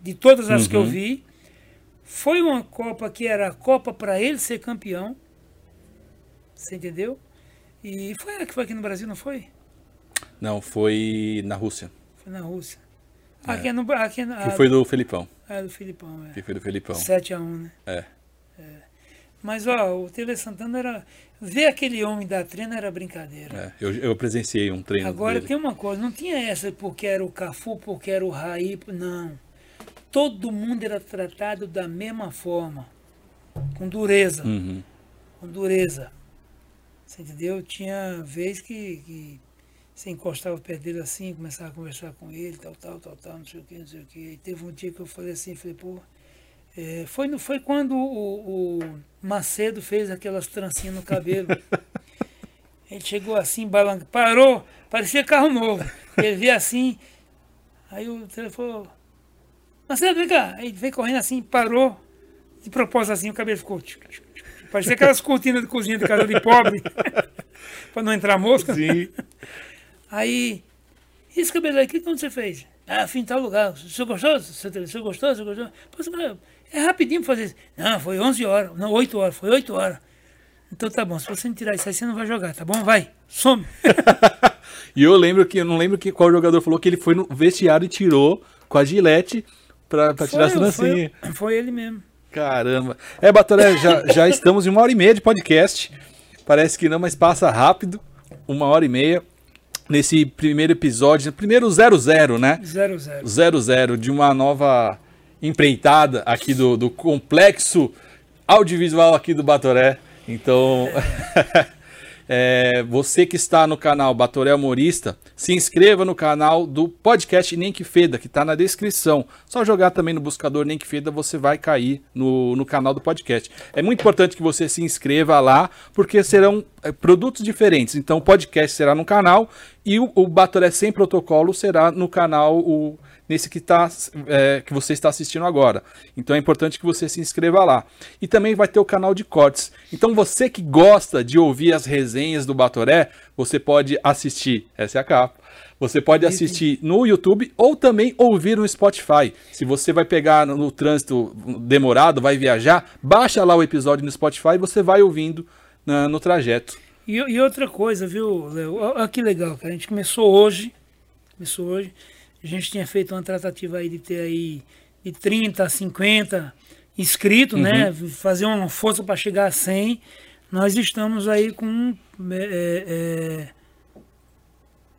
de todas as uhum. que eu uhum. vi. Foi uma Copa que era a Copa para ele ser campeão. Você entendeu? E foi ela que foi aqui no Brasil, não foi? Não, foi na Rússia. Foi na Rússia. Aqui é. no, aqui no, que foi do Felipão. É, do Felipão, é. Que foi do Felipão. 7x1, né? É. é. Mas, ó, o Tele Santana era. Ver aquele homem dar treino era brincadeira. É, eu, eu presenciei um treino. Agora dele. tem uma coisa, não tinha essa porque era o Cafu, porque era o Raí. Não. Todo mundo era tratado da mesma forma. Com dureza. Uhum. Com dureza. Você entendeu? Tinha vez que, que você encostava perto dele assim, começava a conversar com ele, tal, tal, tal, tal, não sei o que, não sei o que. E teve um dia que eu falei assim, falei, pô. É, foi, foi quando o, o, Macedo fez aquelas trancinhas no cabelo. ele chegou assim, balançando, parou, parecia carro novo. Ele veio assim, aí o telefone Macedo, vem cá. Aí veio correndo assim, parou, de propósito assim, o cabelo ficou. Parecia aquelas cortinas de cozinha de casa de pobre, para não entrar mosca. Sim. Aí, esse cabelo aí, o que, que você fez? Ah, fim tal lugar. O senhor gostou? O senhor gostou? O senhor gostou? Pô, é rapidinho fazer isso. Não, foi 11 horas. Não, 8 horas. Foi 8 horas. Então tá bom, se você não tirar isso aí, você não vai jogar, tá bom? Vai, some. e eu lembro que, eu não lembro que, qual jogador falou que ele foi no vestiário e tirou com a gilete pra, pra tirar a trancinha. Foi, foi ele mesmo. Caramba. É, Batoré, já, já estamos em uma hora e meia de podcast. Parece que não, mas passa rápido. Uma hora e meia. Nesse primeiro episódio, primeiro 00, né? 00. 00 de uma nova empreitada aqui do, do complexo audiovisual aqui do Batoré. Então, é. Você que está no canal Batoré Humorista, se inscreva no canal do podcast Nem Que Feda, que está na descrição. Só jogar também no buscador Nem Que Feda, você vai cair no, no canal do podcast. É muito importante que você se inscreva lá, porque serão é, produtos diferentes. Então, o podcast será no canal e o, o Batoré Sem Protocolo será no canal o nesse que, tá, é, que você está assistindo agora. Então é importante que você se inscreva lá. E também vai ter o canal de cortes. Então você que gosta de ouvir as resenhas do Batoré, você pode assistir, essa é a capa. Você pode assistir no YouTube ou também ouvir no Spotify. Se você vai pegar no trânsito demorado, vai viajar, baixa lá o episódio no Spotify e você vai ouvindo na, no trajeto. E, e, outra coisa, viu, Léo? Olha que legal, cara. A gente começou hoje. Começou hoje. A gente tinha feito uma tratativa aí de ter aí de 30 50 inscritos, né? uhum. né? Fazer uma força para chegar a 100. Nós estamos aí com é, é,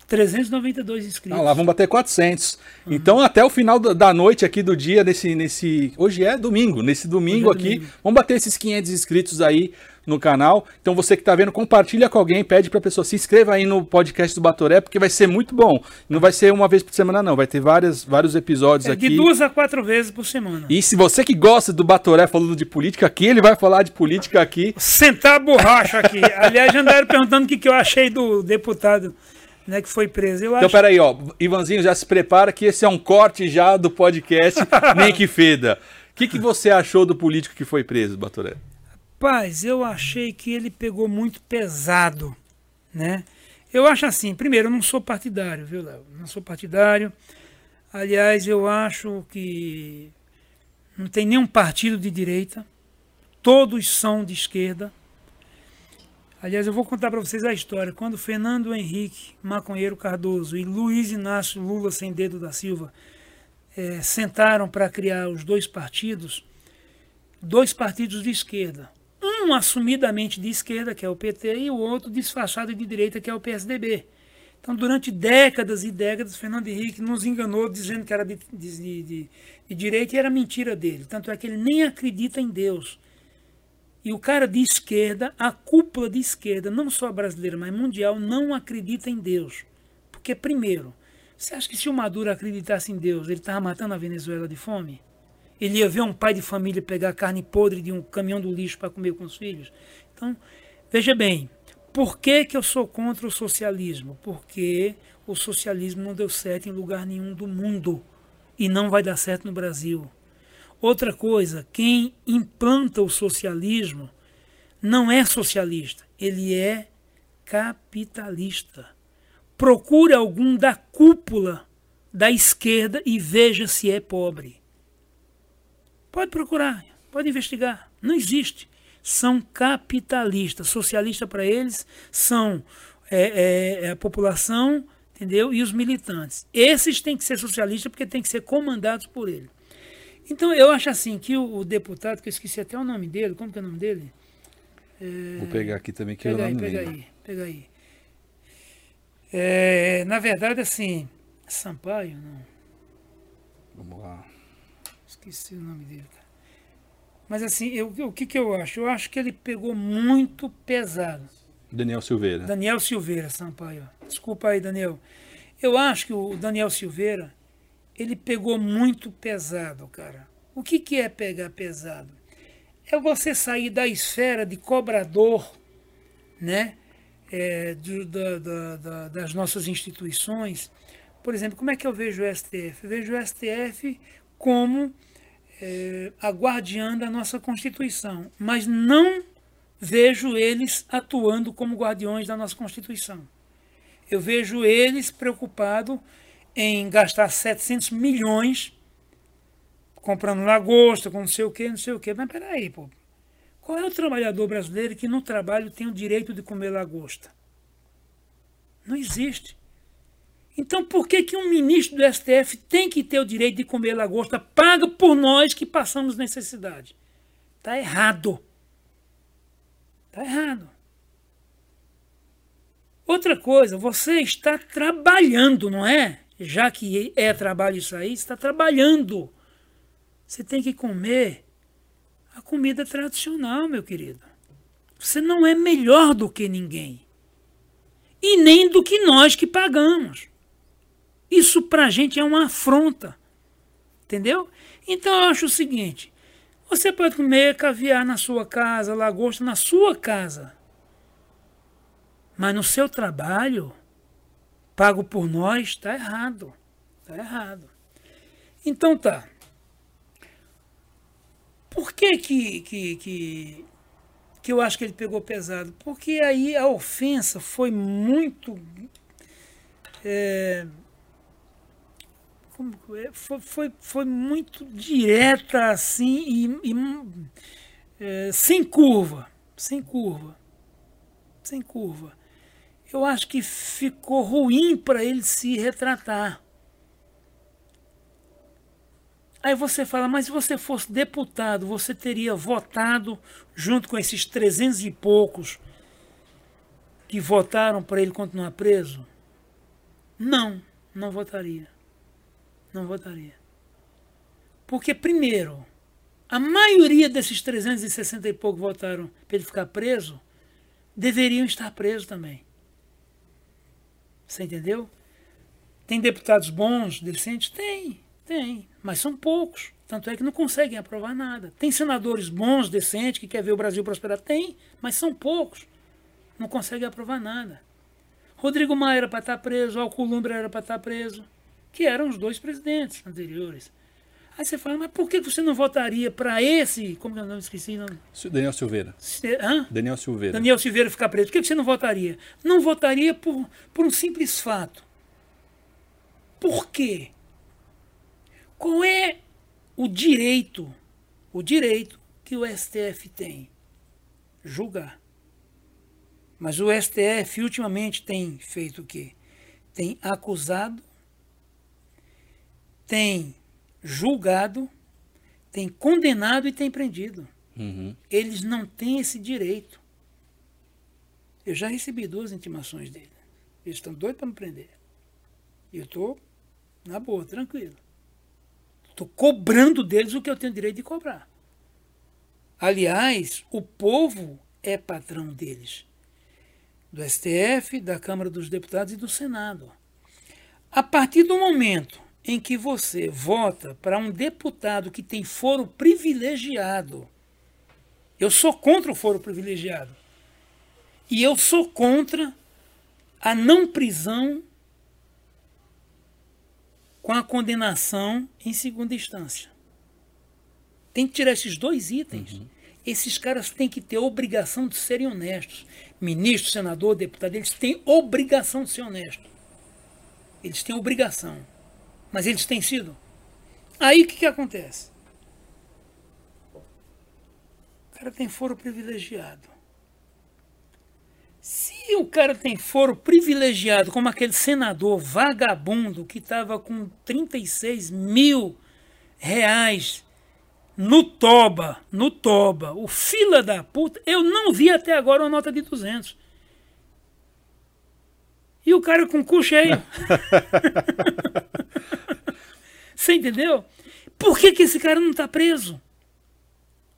392 inscritos. Ah, lá vamos bater 400. Uhum. Então, até o final da noite aqui do dia, nesse, nesse. Hoje é domingo. Nesse domingo é aqui, domingo. vamos bater esses 500 inscritos aí no canal. Então você que está vendo, compartilha com alguém, pede para a pessoa se inscreva aí no podcast do Batoré, porque vai ser muito bom. Não vai ser uma vez por semana não, vai ter várias, vários episódios é, aqui. De duas a quatro vezes por semana. E se você que gosta do Batoré falando de política aqui, ele vai falar de política aqui. Sentar a borracha aqui. Aliás, andaram perguntando o que, que eu achei do deputado né, que foi preso. Eu então, acho... peraí, ó. Ivanzinho, já se prepara que esse é um corte já do podcast Nem Que Feda. O que, que você achou do político que foi preso, Batoré? Rapaz, eu achei que ele pegou muito pesado, né? Eu acho assim, primeiro, eu não sou partidário, viu, Léo? Não sou partidário. Aliás, eu acho que não tem nenhum partido de direita. Todos são de esquerda. Aliás, eu vou contar para vocês a história. Quando Fernando Henrique Maconheiro Cardoso e Luiz Inácio Lula Sem Dedo da Silva é, sentaram para criar os dois partidos, dois partidos de esquerda, um assumidamente de esquerda, que é o PT, e o outro disfarçado de direita, que é o PSDB. Então, durante décadas e décadas, Fernando Henrique nos enganou dizendo que era de, de, de, de direita e era mentira dele. Tanto é que ele nem acredita em Deus. E o cara de esquerda, a cúpula de esquerda, não só brasileira, mas mundial, não acredita em Deus. Porque, primeiro, você acha que se o Maduro acreditasse em Deus, ele estava matando a Venezuela de fome? Ele ia ver um pai de família pegar carne podre de um caminhão do lixo para comer com os filhos. Então, veja bem, por que, que eu sou contra o socialismo? Porque o socialismo não deu certo em lugar nenhum do mundo e não vai dar certo no Brasil. Outra coisa, quem implanta o socialismo não é socialista, ele é capitalista. Procure algum da cúpula da esquerda e veja se é pobre. Pode procurar, pode investigar. Não existe. São capitalistas. Socialista para eles são é, é, é, a população entendeu? E os militantes. Esses têm que ser socialistas porque têm que ser comandados por ele. Então eu acho assim que o, o deputado, que eu esqueci até o nome dele, como que é o nome dele? É... Vou pegar aqui também que eu aí, não pega aí, pega aí. É, na verdade, assim, Sampaio, não. Vamos lá. Esqueci o nome dele, cara. Mas assim, eu, o que, que eu acho? Eu acho que ele pegou muito pesado. Daniel Silveira. Daniel Silveira, Sampaio. Desculpa aí, Daniel. Eu acho que o Daniel Silveira, ele pegou muito pesado, cara. O que, que é pegar pesado? É você sair da esfera de cobrador, né? É, da, da, da, das nossas instituições. Por exemplo, como é que eu vejo o STF? Eu vejo o STF como é, a guardiã da nossa Constituição, mas não vejo eles atuando como guardiões da nossa Constituição. Eu vejo eles preocupados em gastar 700 milhões comprando lagosta, com não sei o que, não sei o que. Mas peraí, pô. Qual é o trabalhador brasileiro que no trabalho tem o direito de comer lagosta? Não existe. Então por que, que um ministro do STF tem que ter o direito de comer lagosta paga por nós que passamos necessidade? Está errado. Está errado. Outra coisa, você está trabalhando, não é? Já que é trabalho isso aí, está trabalhando. Você tem que comer a comida tradicional, meu querido. Você não é melhor do que ninguém. E nem do que nós que pagamos. Isso para a gente é uma afronta. Entendeu? Então eu acho o seguinte: você pode comer caviar na sua casa, lagosta na sua casa. Mas no seu trabalho, pago por nós, está errado. Está errado. Então tá. Por que que, que, que que eu acho que ele pegou pesado? Porque aí a ofensa foi muito. É, foi, foi, foi muito direta assim e, e é, sem curva. Sem curva. Sem curva eu acho que ficou ruim para ele se retratar. Aí você fala, mas se você fosse deputado, você teria votado junto com esses trezentos e poucos que votaram para ele continuar preso? Não, não votaria. Não votaria. Porque, primeiro, a maioria desses 360 e pouco votaram para ele ficar preso, deveriam estar presos também. Você entendeu? Tem deputados bons, decentes? Tem, tem, mas são poucos. Tanto é que não conseguem aprovar nada. Tem senadores bons, decentes, que quer ver o Brasil prosperar? Tem, mas são poucos. Não conseguem aprovar nada. Rodrigo Maia era para estar preso, Alcolumbre era para estar preso, que eram os dois presidentes anteriores. Aí você fala, mas por que você não votaria para esse. Como eu não esqueci? Não? Daniel Silveira. Hã? Daniel Silveira. Daniel Silveira ficar preso. Por que você não votaria? Não votaria por, por um simples fato. Por quê? Qual é o direito, o direito que o STF tem? Julgar. Mas o STF ultimamente tem feito o quê? Tem acusado, tem julgado, tem condenado e tem prendido. Uhum. Eles não têm esse direito. Eu já recebi duas intimações dele. Eles estão doidos para me prender. E eu estou na boa, tranquilo. Estou cobrando deles o que eu tenho direito de cobrar. Aliás, o povo é patrão deles. Do STF, da Câmara dos Deputados e do Senado. A partir do momento em que você vota para um deputado que tem foro privilegiado. Eu sou contra o foro privilegiado. E eu sou contra a não prisão com a condenação em segunda instância. Tem que tirar esses dois itens. Uhum. Esses caras têm que ter obrigação de serem honestos. Ministro, senador, deputado, eles têm obrigação de ser honestos. Eles têm obrigação. Mas eles têm sido. Aí o que, que acontece? O cara tem foro privilegiado. Se o cara tem foro privilegiado, como aquele senador vagabundo que estava com 36 mil reais no Toba, no Toba, o fila da puta, eu não vi até agora uma nota de 200. E o cara com o cu cheio. Você entendeu? Por que, que esse cara não está preso?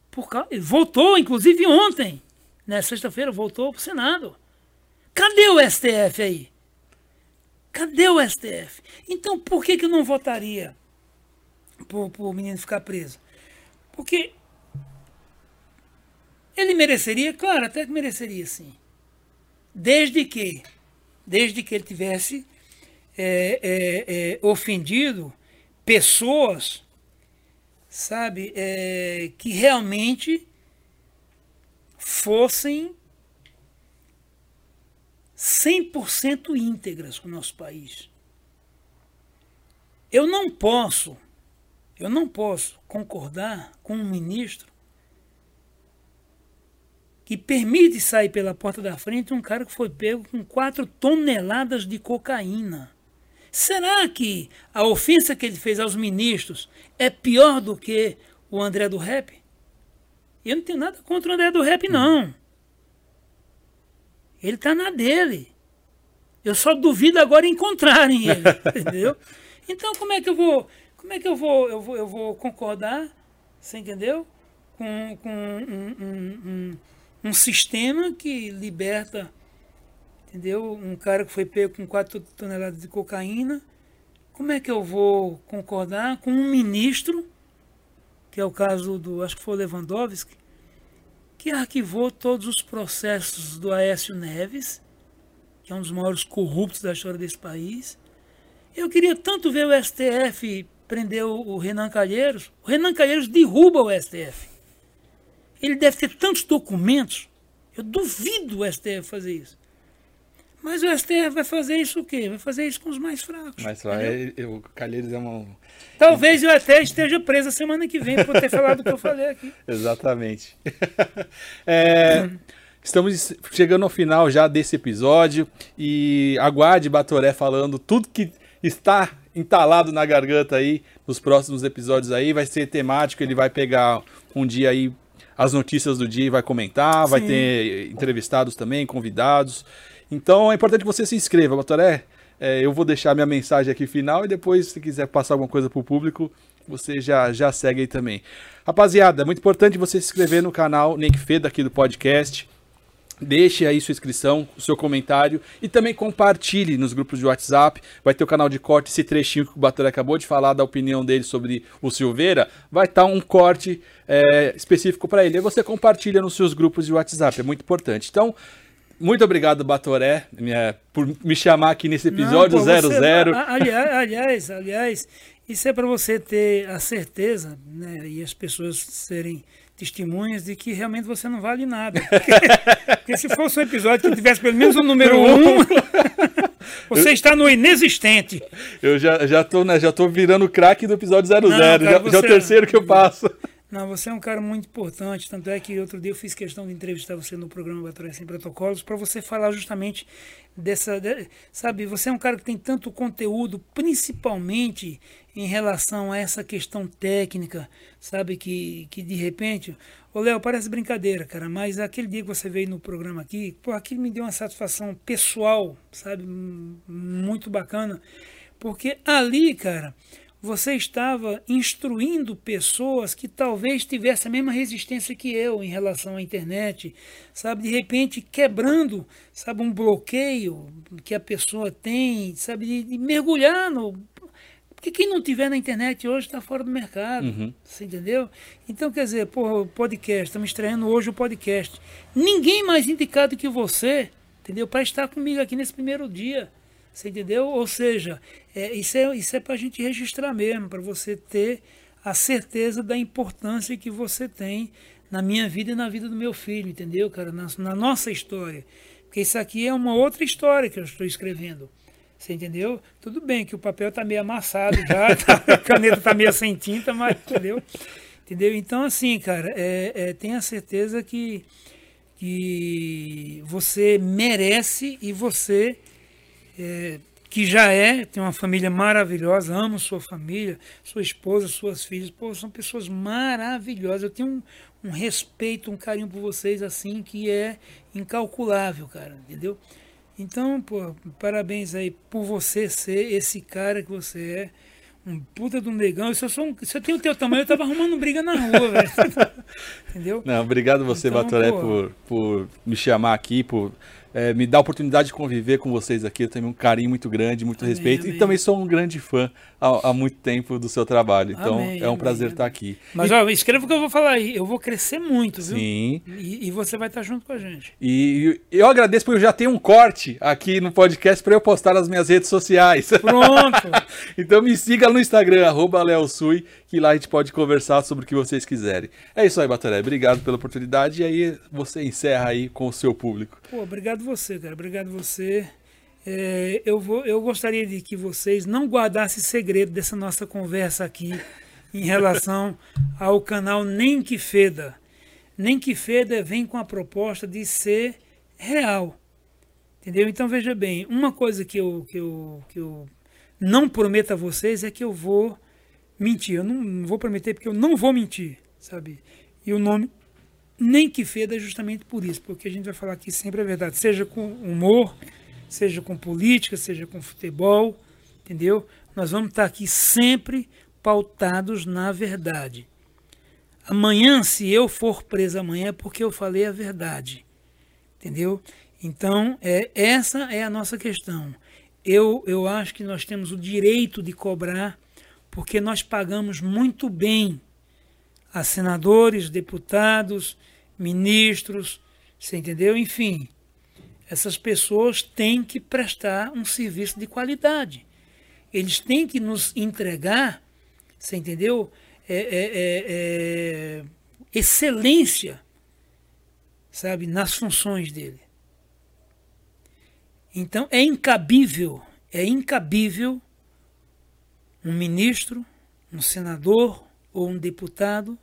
Por causa... Voltou, inclusive ontem. Né? Sexta-feira voltou para o Senado. Cadê o STF aí? Cadê o STF? Então por que, que eu não votaria para o menino ficar preso? Porque ele mereceria, claro, até que mereceria sim. Desde que, desde que ele tivesse é, é, é, ofendido pessoas, sabe, é, que realmente fossem 100% íntegras com o nosso país. Eu não posso, eu não posso concordar com um ministro que permite sair pela porta da frente um cara que foi pego com 4 toneladas de cocaína. Será que a ofensa que ele fez aos ministros é pior do que o André do Rap? Eu não tenho nada contra o André do Rap, não. Ele está na dele. Eu só duvido agora encontrarem ele, entendeu? Então como é que eu vou, como é que eu vou, eu vou, eu vou concordar, você entendeu? Com, com um, um, um, um sistema que liberta, entendeu? Um cara que foi pego com 4 toneladas de cocaína. Como é que eu vou concordar com um ministro, que é o caso do, acho que foi Lewandowski, que arquivou todos os processos do Aécio Neves, que é um dos maiores corruptos da história desse país. Eu queria tanto ver o STF prender o Renan Calheiros. O Renan Calheiros derruba o STF. Ele deve ter tantos documentos. Eu duvido o STF fazer isso. Mas o STF vai fazer isso o quê? Vai fazer isso com os mais fracos. Mas é, o Calheiros é uma. Talvez eu até esteja preso semana que vem por ter falado o que eu falei aqui. Exatamente. é, estamos chegando ao final já desse episódio e aguarde Batoré falando tudo que está entalado na garganta aí nos próximos episódios aí. Vai ser temático, ele vai pegar um dia aí as notícias do dia e vai comentar, Sim. vai ter entrevistados também, convidados. Então é importante que você se inscreva, Batoré. É, eu vou deixar minha mensagem aqui final e depois, se quiser passar alguma coisa para o público, você já, já segue aí também. Rapaziada, é muito importante você se inscrever no canal Nenkfed aqui do podcast. Deixe aí sua inscrição, o seu comentário e também compartilhe nos grupos de WhatsApp. Vai ter o canal de corte, esse trechinho que o Batoré acabou de falar da opinião dele sobre o Silveira. Vai estar tá um corte é, específico para ele. E você compartilha nos seus grupos de WhatsApp, é muito importante. Então, muito obrigado, Batoré, minha, por me chamar aqui nesse episódio 00. Aliás, aliás, aliás, isso é para você ter a certeza, né, e as pessoas serem testemunhas de que realmente você não vale nada. Porque, porque se fosse um episódio que tivesse pelo menos um número um, você está no inexistente. Eu já, já, tô, né, já tô virando craque do episódio 00, não, cara, já, já é o terceiro que eu passo. Não, você é um cara muito importante, tanto é que outro dia eu fiz questão de entrevistar você no programa Batalha Sem Protocolos para você falar justamente dessa, de, sabe, você é um cara que tem tanto conteúdo, principalmente em relação a essa questão técnica, sabe, que, que de repente, ô Léo, parece brincadeira, cara, mas aquele dia que você veio no programa aqui, pô, aquilo me deu uma satisfação pessoal, sabe, muito bacana, porque ali, cara, você estava instruindo pessoas que talvez tivessem a mesma resistência que eu em relação à internet, sabe, de repente quebrando, sabe, um bloqueio que a pessoa tem, sabe, de, de mergulhar no porque quem não tiver na internet hoje está fora do mercado. Uhum. Você entendeu? Então, quer dizer, pô, podcast, estamos estreando hoje o podcast. Ninguém mais indicado que você, entendeu? Para estar comigo aqui nesse primeiro dia. Você entendeu? Ou seja, é, isso é, isso é para a gente registrar mesmo, para você ter a certeza da importância que você tem na minha vida e na vida do meu filho, entendeu, cara? Na, na nossa história. Porque isso aqui é uma outra história que eu estou escrevendo. Você entendeu? Tudo bem que o papel está meio amassado já, tá, a caneta está meio sem tinta, mas entendeu? Entendeu? Então, assim, cara, é, é, tenha certeza que que você merece e você é, que já é, tem uma família maravilhosa, amo sua família, sua esposa, suas filhas, pô, são pessoas maravilhosas. Eu tenho um, um respeito, um carinho por vocês assim que é incalculável, cara, entendeu? Então, pô, parabéns aí por você ser esse cara que você é um puta do negão. Se eu, sou um, se eu tenho o teu tamanho, eu tava arrumando briga na rua, velho. Entendeu? Não, obrigado você, então, Batoré, por, por me chamar aqui, por é, me dá a oportunidade de conviver com vocês aqui. Eu tenho um carinho muito grande, muito amém, respeito. Amém. E também sou um grande fã há, há, muito tempo do seu trabalho. Então amém, é um prazer estar aqui. Mas e... ó, escreva o que eu vou falar aí. Eu vou crescer muito, viu? Sim. E, e você vai estar junto com a gente. E eu agradeço porque eu já tenho um corte aqui no podcast para eu postar nas minhas redes sociais. Pronto. então me siga no Instagram, arroba Leosui, que lá a gente pode conversar sobre o que vocês quiserem. É isso aí, Batoré. Obrigado pela oportunidade. E aí você encerra aí com o seu público. Pô, obrigado você, cara. Obrigado você. É, eu, vou, eu gostaria de que vocês não guardassem segredo dessa nossa conversa aqui em relação ao canal Nem Que Feda. Nem Que Feda vem com a proposta de ser real. Entendeu? Então veja bem, uma coisa que eu, que eu, que eu não prometo a vocês é que eu vou mentir. Eu não, vou prometer porque eu não vou mentir, sabe? E o nome nem que feda é justamente por isso, porque a gente vai falar aqui sempre a verdade, seja com humor, seja com política, seja com futebol, entendeu? Nós vamos estar aqui sempre pautados na verdade. Amanhã, se eu for preso amanhã, é porque eu falei a verdade, entendeu? Então, é, essa é a nossa questão. Eu, eu acho que nós temos o direito de cobrar, porque nós pagamos muito bem a senadores, deputados, ministros, você entendeu? Enfim, essas pessoas têm que prestar um serviço de qualidade. Eles têm que nos entregar, você entendeu? É, é, é, é excelência, sabe, nas funções dele. Então é incabível, é incabível um ministro, um senador ou um deputado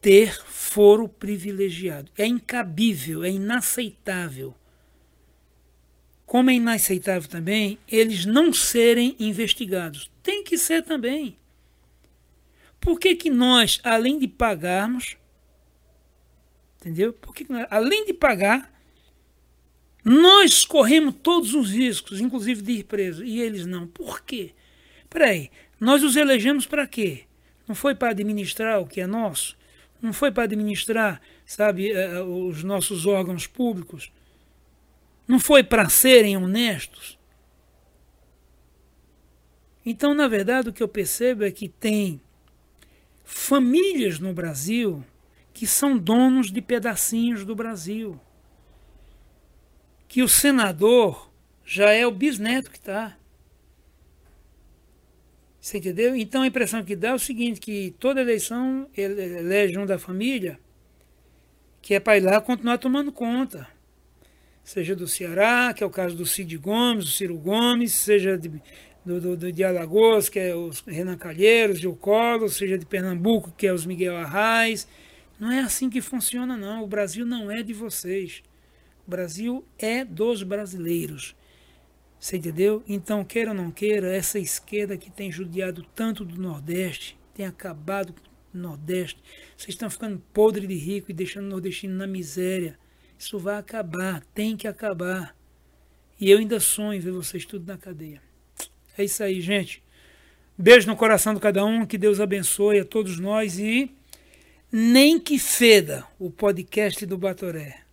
ter foro privilegiado. É incabível, é inaceitável. Como é inaceitável também eles não serem investigados. Tem que ser também. Por que, que nós, além de pagarmos, entendeu? Por que, que nós, além de pagar, nós corremos todos os riscos, inclusive de ir preso, e eles não? Por quê? Peraí, nós os elegemos para quê? Não foi para administrar o que é nosso? Não foi para administrar, sabe, eh, eh, os nossos órgãos públicos? Não foi para serem honestos? Então, na verdade, o que eu percebo é que tem famílias no Brasil que são donos de pedacinhos do Brasil. Que o senador já é o bisneto que está. Você entendeu? Então a impressão que dá é o seguinte, que toda eleição elege um da família que é para ir lá continuar tomando conta. Seja do Ceará, que é o caso do Cid Gomes, do Ciro Gomes, seja de, do, do, de Alagoas, que é os Renan Calheiros, o Colo, seja de Pernambuco, que é os Miguel Arraes. Não é assim que funciona, não. O Brasil não é de vocês. O Brasil é dos brasileiros. Você entendeu? Então, queira ou não queira, essa esquerda que tem judiado tanto do Nordeste, tem acabado com o Nordeste, vocês estão ficando podre de rico e deixando o nordestino na miséria. Isso vai acabar, tem que acabar. E eu ainda sonho ver vocês tudo na cadeia. É isso aí, gente. Beijo no coração de cada um, que Deus abençoe a todos nós e nem que feda o podcast do Batoré.